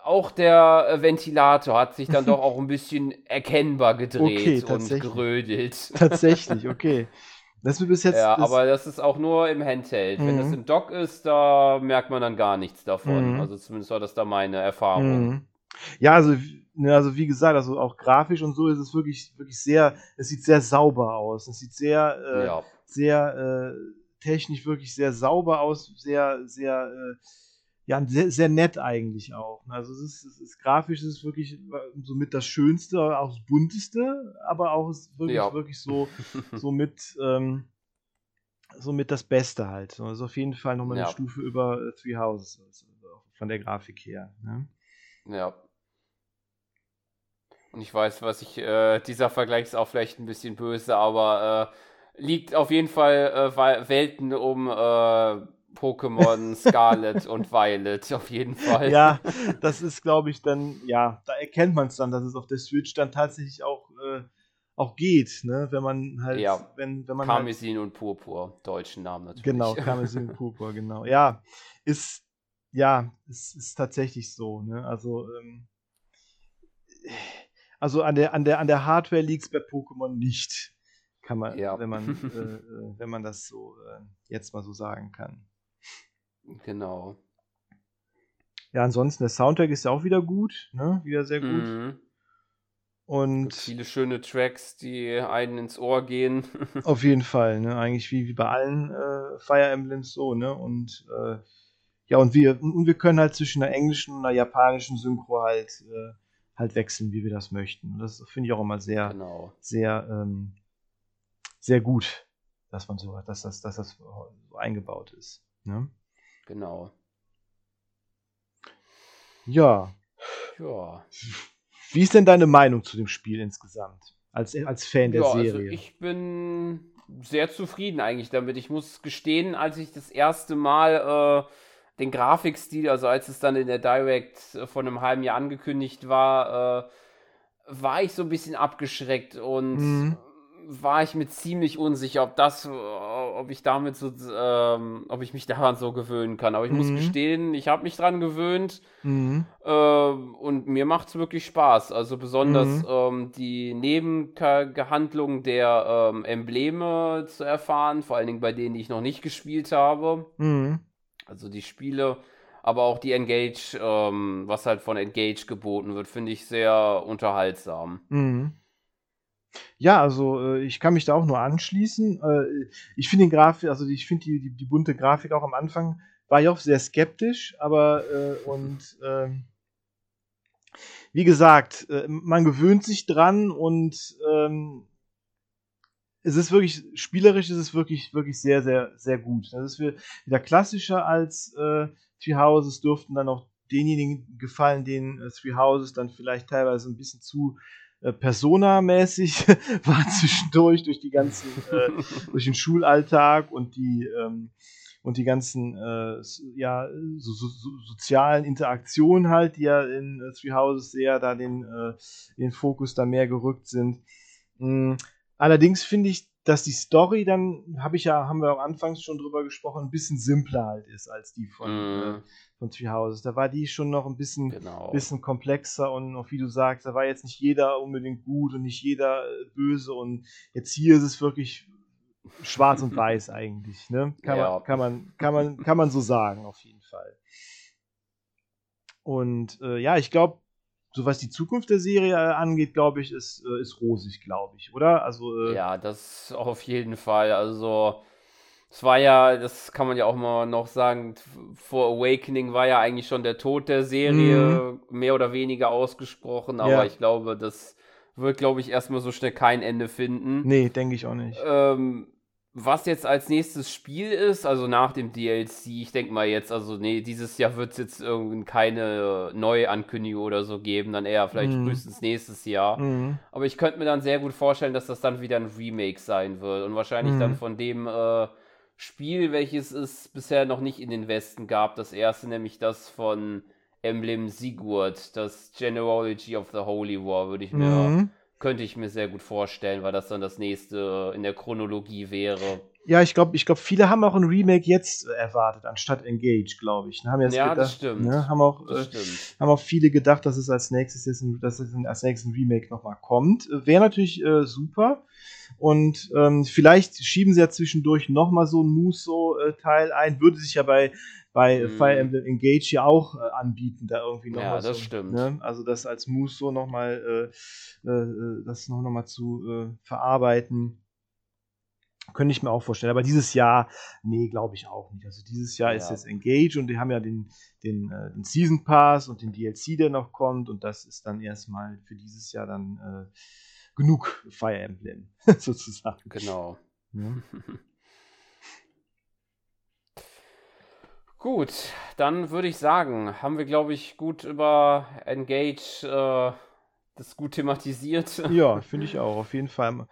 auch der äh, Ventilator hat sich dann doch auch ein bisschen erkennbar Okay, gedreht und tatsächlich. gerödelt. Tatsächlich, okay. Das ist bis jetzt. Ja, aber das ist auch nur im Handheld. Wenn das Mhm. im Dock ist, da merkt man dann gar nichts davon. Mhm. Also zumindest war das da meine Erfahrung. Mhm. Ja, also, ne, also wie gesagt, also auch grafisch und so ist es wirklich, wirklich sehr, es sieht sehr sauber aus. Es sieht sehr, äh, Ja. sehr äh, technisch wirklich sehr sauber aus, sehr, sehr, äh, ja, sehr, sehr nett eigentlich auch. ne? Also es ist, es ist grafisch ist es wirklich somit das Schönste, auch das Bunteste, aber auch ist wirklich, Ja. wirklich so, so mit, ähm, so mit das Beste halt. So, Das ist auf jeden Fall nochmal eine Ja. Stufe über äh, Three Houses, also von der Grafik her. Ne? Ja. Und ich weiß, was ich, äh, dieser Vergleich ist auch vielleicht ein bisschen böse, aber äh, liegt auf jeden Fall äh, Welten um äh, Pokémon Scarlet und Violet, auf jeden Fall. Ja, das ist, glaube ich, dann, ja, da erkennt man es dann, dass es auf der Switch dann tatsächlich auch, äh, auch geht, ne? Wenn man halt, Ja. wenn, wenn man halt, Karmesin und Purpur, deutschen Namen natürlich. genau, Karmesin Purpur, genau. Ja, ist, ja, es ist tatsächlich so, ne? Also, ähm, also an der, an der, an der Hardware liegt es bei Pokémon nicht. Kann man, Ja. wenn man, äh, äh, wenn man das so äh, jetzt mal so sagen kann. Genau. Ja, ansonsten, der Soundtrack ist ja auch wieder gut, ne? Wieder sehr gut. Mhm. Und viele schöne Tracks, die einen ins Ohr gehen. Auf jeden Fall, ne? Eigentlich wie, wie bei allen äh, Fire Emblems so, ne? Und äh, ja, und wir, und wir können halt zwischen einer englischen und einer japanischen Synchro halt, äh, halt wechseln, wie wir das möchten. Und das finde ich auch immer sehr, genau. sehr, ähm, sehr gut, dass man so, dass das, dass das so eingebaut ist. Ne? Genau. Ja. Ja. Wie ist denn deine Meinung zu dem Spiel insgesamt? Als, als Fan der ja, Serie. also ich bin sehr zufrieden eigentlich damit. Ich muss gestehen, als ich das erste Mal äh, den Grafikstil, also als es dann in der Direct äh, vor einem halben Jahr angekündigt war, äh, war ich so ein bisschen abgeschreckt und Mhm. War ich mir ziemlich unsicher, ob das, äh, ob ich damit so, ähm, ob ich mich daran so gewöhnen kann. Aber ich muss Mhm. gestehen, ich habe mich dran gewöhnt. mhm. Ähm, und mir macht es wirklich Spaß. Also besonders Mhm. ähm, die Nebenhandlung der ähm, Embleme zu erfahren, vor allen Dingen bei denen, die ich noch nicht gespielt habe. Mhm. Also die Spiele aber auch die Engage, ähm, was halt von Engage geboten wird, finde ich sehr unterhaltsam. Ja, also äh, ich kann mich da auch nur anschließen. Äh, ich finde den Grafik, also ich finde die, die, die, bunte Grafik auch am Anfang war ich auch sehr skeptisch, aber äh, und ähm, wie gesagt, äh, man gewöhnt sich dran und ähm, es ist wirklich, spielerisch ist es wirklich, wirklich sehr, sehr, sehr gut. Das ist wieder klassischer als äh, Three Houses, dürften dann auch denjenigen gefallen, denen äh, Three Houses dann vielleicht teilweise ein bisschen zu äh, Persona-mäßig war zwischendurch durch die ganzen, äh, durch den Schulalltag und die ähm, und die ganzen äh, ja, so, so, so, sozialen Interaktionen halt, die ja in äh, Three Houses sehr da den, äh, den Fokus da mehr gerückt sind. Mhm. Allerdings finde ich, dass die Story dann, habe ich ja, haben wir am Anfang schon drüber gesprochen, ein bisschen simpler halt ist als die von, mm. von Three Houses. Da war die schon noch ein bisschen, genau. bisschen komplexer und auch wie du sagst, da war jetzt nicht jeder unbedingt gut und nicht jeder äh, böse und jetzt hier ist es wirklich schwarz und weiß eigentlich. Ne? Kann, ja. man, kann, man, kann, man, kann man so sagen, auf jeden Fall. Und äh, ja, ich glaube, so was die Zukunft der Serie äh, angeht, glaube ich, ist, äh, ist rosig, glaube ich, oder? Also, äh, ja, das auf jeden Fall. Also, es war ja, das kann man ja auch mal noch sagen, vor Awakening war ja eigentlich schon der Tod der Serie mhm. mehr oder weniger ausgesprochen, aber ja. ich glaube, das wird, glaube ich, erstmal so schnell kein Ende finden. Nee, denke ich auch nicht. Ähm, was jetzt als nächstes Spiel ist, also nach dem DLC, ich denke mal jetzt, also nee, dieses Jahr wird es jetzt irgendwie keine Neuankündigung oder so geben, dann eher vielleicht mhm. frühestens nächstes Jahr. Mhm. Aber ich könnte mir dann sehr gut vorstellen, dass das dann wieder ein Remake sein wird und wahrscheinlich mhm. dann von dem äh, Spiel, welches es bisher noch nicht in den Westen gab. Das erste, nämlich das von Emblem Sigurd, das Genealogy of the Holy War, würde ich mir mhm könnte ich mir sehr gut vorstellen, weil das dann das nächste in der Chronologie wäre. Ja, ich glaube, ich glaube, viele haben auch ein Remake jetzt erwartet, anstatt Engage, glaube ich. Haben ja, gedacht, das stimmt. Ne, haben, auch, das äh, haben auch viele gedacht, dass es als nächstes jetzt ein, dass es als nächstes ein Remake nochmal kommt. Wäre natürlich äh, super. Und ähm, vielleicht schieben sie ja zwischendurch nochmal so ein Muso-Teil ein. Würde sich ja bei bei mhm. Fire Emblem Engage ja auch äh, anbieten, da irgendwie noch Ja, das so, stimmt. Ne? Also das als Muso nochmal, äh, äh, das noch, noch mal zu äh, verarbeiten, könnte ich mir auch vorstellen. Aber dieses Jahr, nee, glaube ich auch nicht. Also dieses Jahr ja. ist jetzt Engage und die haben ja den, den, äh, den, Season Pass und den DLC, der noch kommt und das ist dann erstmal für dieses Jahr dann äh, genug Fire Emblem, sozusagen. Genau. Ja. Gut, dann würde ich sagen, haben wir, glaube ich, gut über Engage äh, das gut thematisiert. Ja, finde ich auch. Auf jeden Fall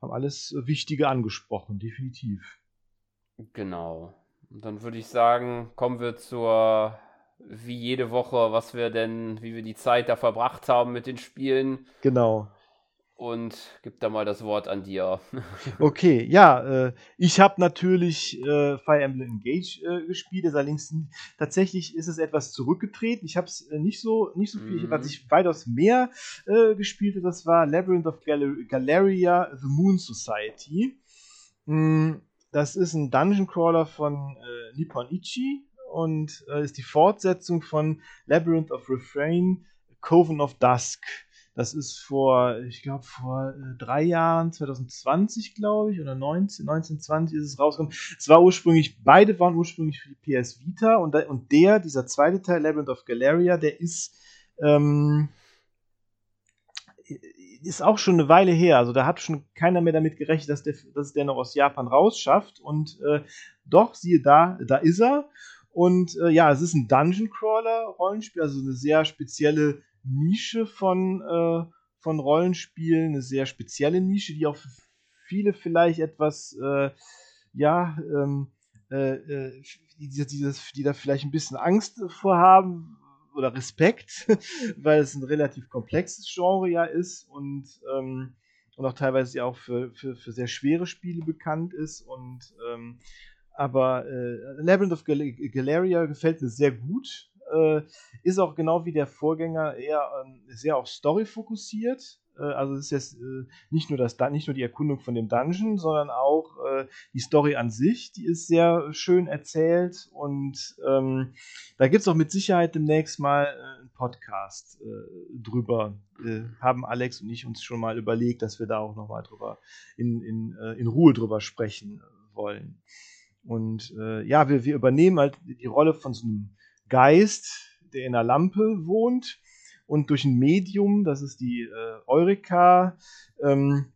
haben alles Wichtige angesprochen, definitiv. Genau. Und dann würde ich sagen, kommen wir zur, wie jede Woche, was wir denn, wie wir die Zeit da verbracht haben mit den Spielen. Genau und gib da mal das Wort an dir. okay, ja, äh, ich habe natürlich äh, Fire Emblem Engage äh, gespielt, allerdings tatsächlich ist es etwas zurückgetreten. Ich habe es äh, nicht so nicht so viel, mhm. was ich weitaus mehr äh, gespielt habe, das war Labyrinth of Gal Galeria The Moon Society. Mm, das ist ein Dungeon Crawler von äh, Nippon Ichi und ist die Fortsetzung von Labyrinth of Refrain Coven of Dusk. Das ist vor, ich glaube, vor äh, drei Jahren, 2020, glaube ich, oder 19, 1920 ist es rausgekommen. Es war ursprünglich, beide waren ursprünglich für die PS Vita und, und der, dieser zweite Teil, Labyrinth of Galeria, der ist, ähm, ist auch schon eine Weile her. Also da hat schon keiner mehr damit gerechnet, dass der, dass der noch aus Japan rausschafft. Und äh, doch, siehe da, da ist er. Und äh, ja, es ist ein Dungeon Crawler Rollenspiel, also eine sehr spezielle Nische von, äh, von Rollenspielen, eine sehr spezielle Nische, die auch für viele vielleicht etwas, äh, ja, ähm, äh, äh die, die, die, da vielleicht ein bisschen Angst vorhaben oder Respekt, weil es ein relativ komplexes Genre ja ist und, ähm, und auch teilweise ja auch für, für, für sehr schwere Spiele bekannt ist und ähm, aber äh, Labyrinth of Gal Galeria gefällt mir sehr gut äh, ist auch genau wie der Vorgänger eher ähm, sehr auf Story fokussiert. Äh, also es ist jetzt äh, nicht nur das, nicht nur die Erkundung von dem Dungeon, sondern auch äh, die Story an sich, die ist sehr schön erzählt und ähm, da gibt es auch mit Sicherheit demnächst mal äh, einen Podcast äh, drüber. Äh, haben Alex und ich uns schon mal überlegt, dass wir da auch nochmal drüber in, in, in Ruhe drüber sprechen wollen. Und ja, wir, wir übernehmen halt die Rolle von so einem Geist, der in einer Lampe wohnt und durch ein Medium, das ist die äh, Eureka, ähm,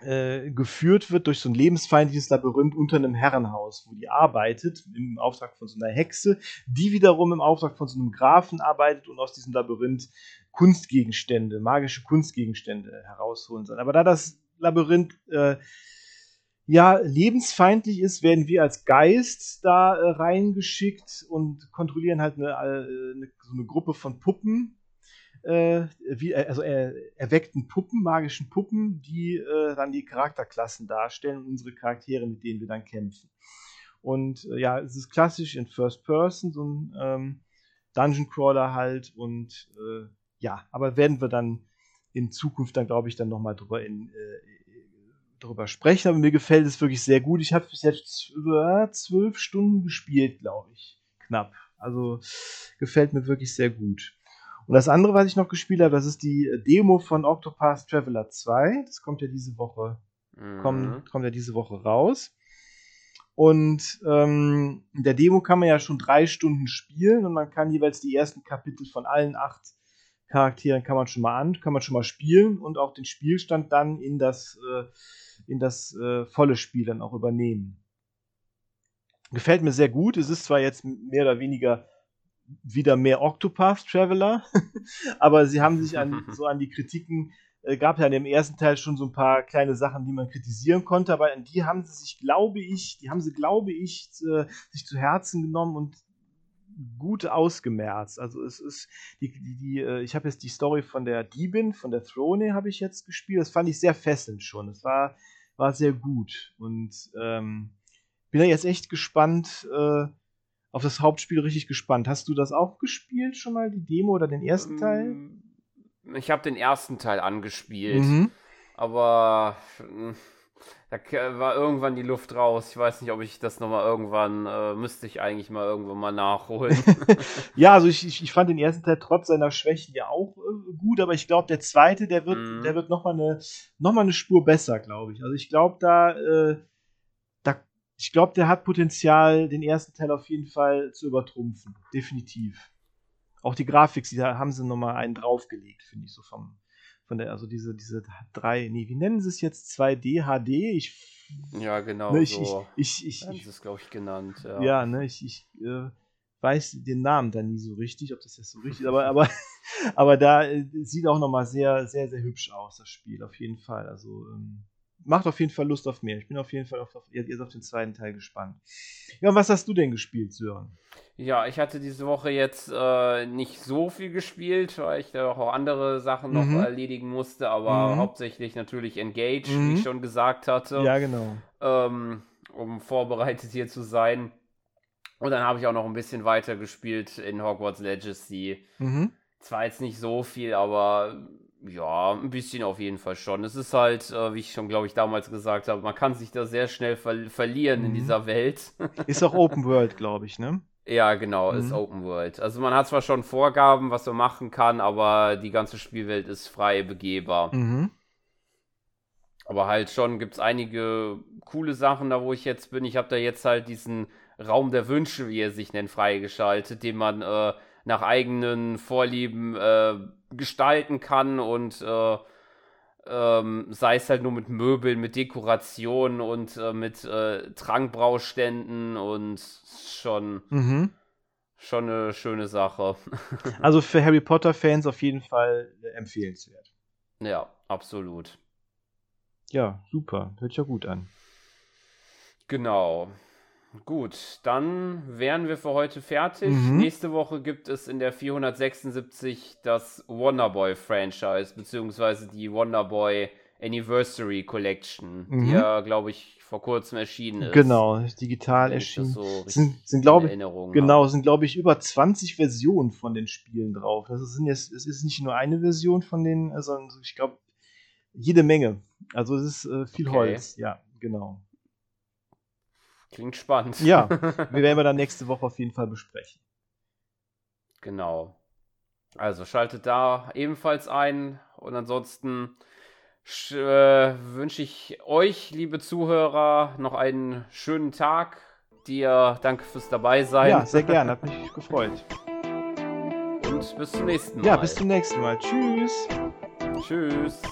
äh, geführt wird durch so ein lebensfeindliches Labyrinth unter einem Herrenhaus, wo die arbeitet, im Auftrag von so einer Hexe, die wiederum im Auftrag von so einem Grafen arbeitet und aus diesem Labyrinth Kunstgegenstände, magische Kunstgegenstände herausholen soll. Aber da das Labyrinth äh, ja lebensfeindlich ist, werden wir als Geist da äh, reingeschickt und kontrollieren halt eine, äh, eine, so eine Gruppe von Puppen, äh, wie, äh, also äh, erweckten Puppen, magischen Puppen, die äh, dann die Charakterklassen darstellen und unsere Charaktere, mit denen wir dann kämpfen. Und äh, ja, es ist klassisch in First Person, so ein ähm, Dungeon Crawler halt und ja, aber werden wir dann in Zukunft dann, glaube ich, dann nochmal drüber in, drüber sprechen, aber mir gefällt es wirklich sehr gut. Ich habe bis jetzt über zwölf Stunden gespielt, glaube ich. Knapp. Also gefällt mir wirklich sehr gut. Und das andere, was ich noch gespielt habe, das ist die Demo von Octopath Traveler 2. Das kommt ja diese Woche, mhm. kommt, kommt ja diese Woche raus. Und ähm, in der Demo kann man ja schon drei Stunden spielen und man kann jeweils die ersten Kapitel von allen acht Charakteren kann man schon mal an, kann man schon mal spielen und auch den Spielstand dann in das, äh, in das äh, volle Spiel dann auch übernehmen. Gefällt mir sehr gut. Es ist zwar jetzt mehr oder weniger wieder mehr Octopath Traveler, aber sie haben sich an, so an die Kritiken, äh, gab ja in dem ersten Teil schon so ein paar kleine Sachen, die man kritisieren konnte, aber an die haben sie sich, glaube ich, die haben sie, glaube ich, äh, sich zu Herzen genommen und gut ausgemerzt. Also es ist die, die, die äh, ich habe jetzt die Story von der Diebin, von der Throne habe ich jetzt gespielt. Das fand ich sehr fesselnd schon. Es war, war sehr gut und ähm, bin da jetzt echt gespannt, äh, auf das Hauptspiel richtig gespannt. Hast du das auch gespielt schon mal, die Demo oder den ersten Teil? Ähm, ich habe den ersten Teil angespielt, mhm. aber hm, da war irgendwann die Luft raus. Ich weiß nicht, ob ich das nochmal irgendwann, äh, müsste ich eigentlich mal irgendwann mal nachholen. ja, also ich, ich, ich, fand den ersten Teil trotz seiner Schwächen ja auch äh, gut, aber ich glaube, der zweite, der wird, der wird nochmal eine, noch eine Spur besser, glaube ich. Also ich glaube, da, äh, ich glaube, der hat Potenzial, den ersten Teil auf jeden Fall zu übertrumpfen. Definitiv. Auch die Grafik, da haben sie nochmal einen draufgelegt, finde ich, so vom, von der, also diese, diese drei, nee, wie nennen sie es jetzt? 2D, HD? Ich, ja, genau. Ne, ich, so. ich, ich, ich, ich es, glaube ich, genannt. Ja, ja ne, ich, ich äh, weiß den Namen dann nie so richtig, ob das jetzt so richtig ist, aber, aber, aber da äh, sieht auch nochmal sehr, sehr, sehr hübsch aus, das Spiel, auf jeden Fall. Also, ähm, macht auf jeden Fall Lust auf mehr. Ich bin auf jeden Fall auf, auf, jetzt auf den zweiten Teil gespannt. Ja, und was hast du denn gespielt, Sören? Ja, ich hatte diese Woche jetzt äh, nicht so viel gespielt, weil ich da auch andere Sachen mhm. noch erledigen musste, aber mhm. hauptsächlich natürlich Engage, mhm. wie ich schon gesagt hatte. Ja, genau. Ähm, um vorbereitet hier zu sein. Und dann habe ich auch noch ein bisschen weiter gespielt in Hogwarts Legacy. Mhm. Zwar jetzt nicht so viel, aber ja, ein bisschen auf jeden Fall schon. Es ist halt, äh, wie ich schon, glaube ich, damals gesagt habe, man kann sich da sehr schnell ver verlieren mhm. in dieser Welt. ist auch Open World, glaube ich, ne? Ja, genau, mhm. ist Open World. Also man hat zwar schon Vorgaben, was man machen kann, aber die ganze Spielwelt ist frei begehbar. Mhm. Aber halt schon gibt es einige coole Sachen da, wo ich jetzt bin. Ich habe da jetzt halt diesen Raum der Wünsche, wie er sich nennt, freigeschaltet, den man äh, nach eigenen Vorlieben äh, gestalten kann und äh, ähm, sei es halt nur mit Möbeln, mit Dekorationen und äh, mit äh, Trankbrauständen und schon, mhm. schon eine schöne Sache. also für Harry Potter-Fans auf jeden Fall empfehlenswert. Ja, absolut. Ja, super. Hört ja gut an. Genau. Gut, dann wären wir für heute fertig. Mhm. Nächste Woche gibt es in der 476 das Wonderboy-Franchise, beziehungsweise die Wonderboy Anniversary Collection, Mhm. die ja, glaube ich, vor kurzem erschienen ist. Genau, digital erschienen. so sind, sind in glaube ich, genau, sind glaube ich über 20 Versionen von den Spielen drauf. Das sind jetzt, es ist nicht nur eine Version von den, äh, sondern ich glaube jede Menge. Also es ist äh, viel Okay. Holz. Ja, genau. Klingt spannend. Ja, wir werden wir dann nächste Woche auf jeden Fall besprechen. Genau. Also schaltet da ebenfalls ein und ansonsten äh, wünsche ich euch, liebe Zuhörer, noch einen schönen Tag. Dir danke fürs dabei sein Ja, sehr gerne, hat mich gefreut. und bis zum nächsten Mal. Ja, bis zum nächsten Mal. Tschüss. Tschüss.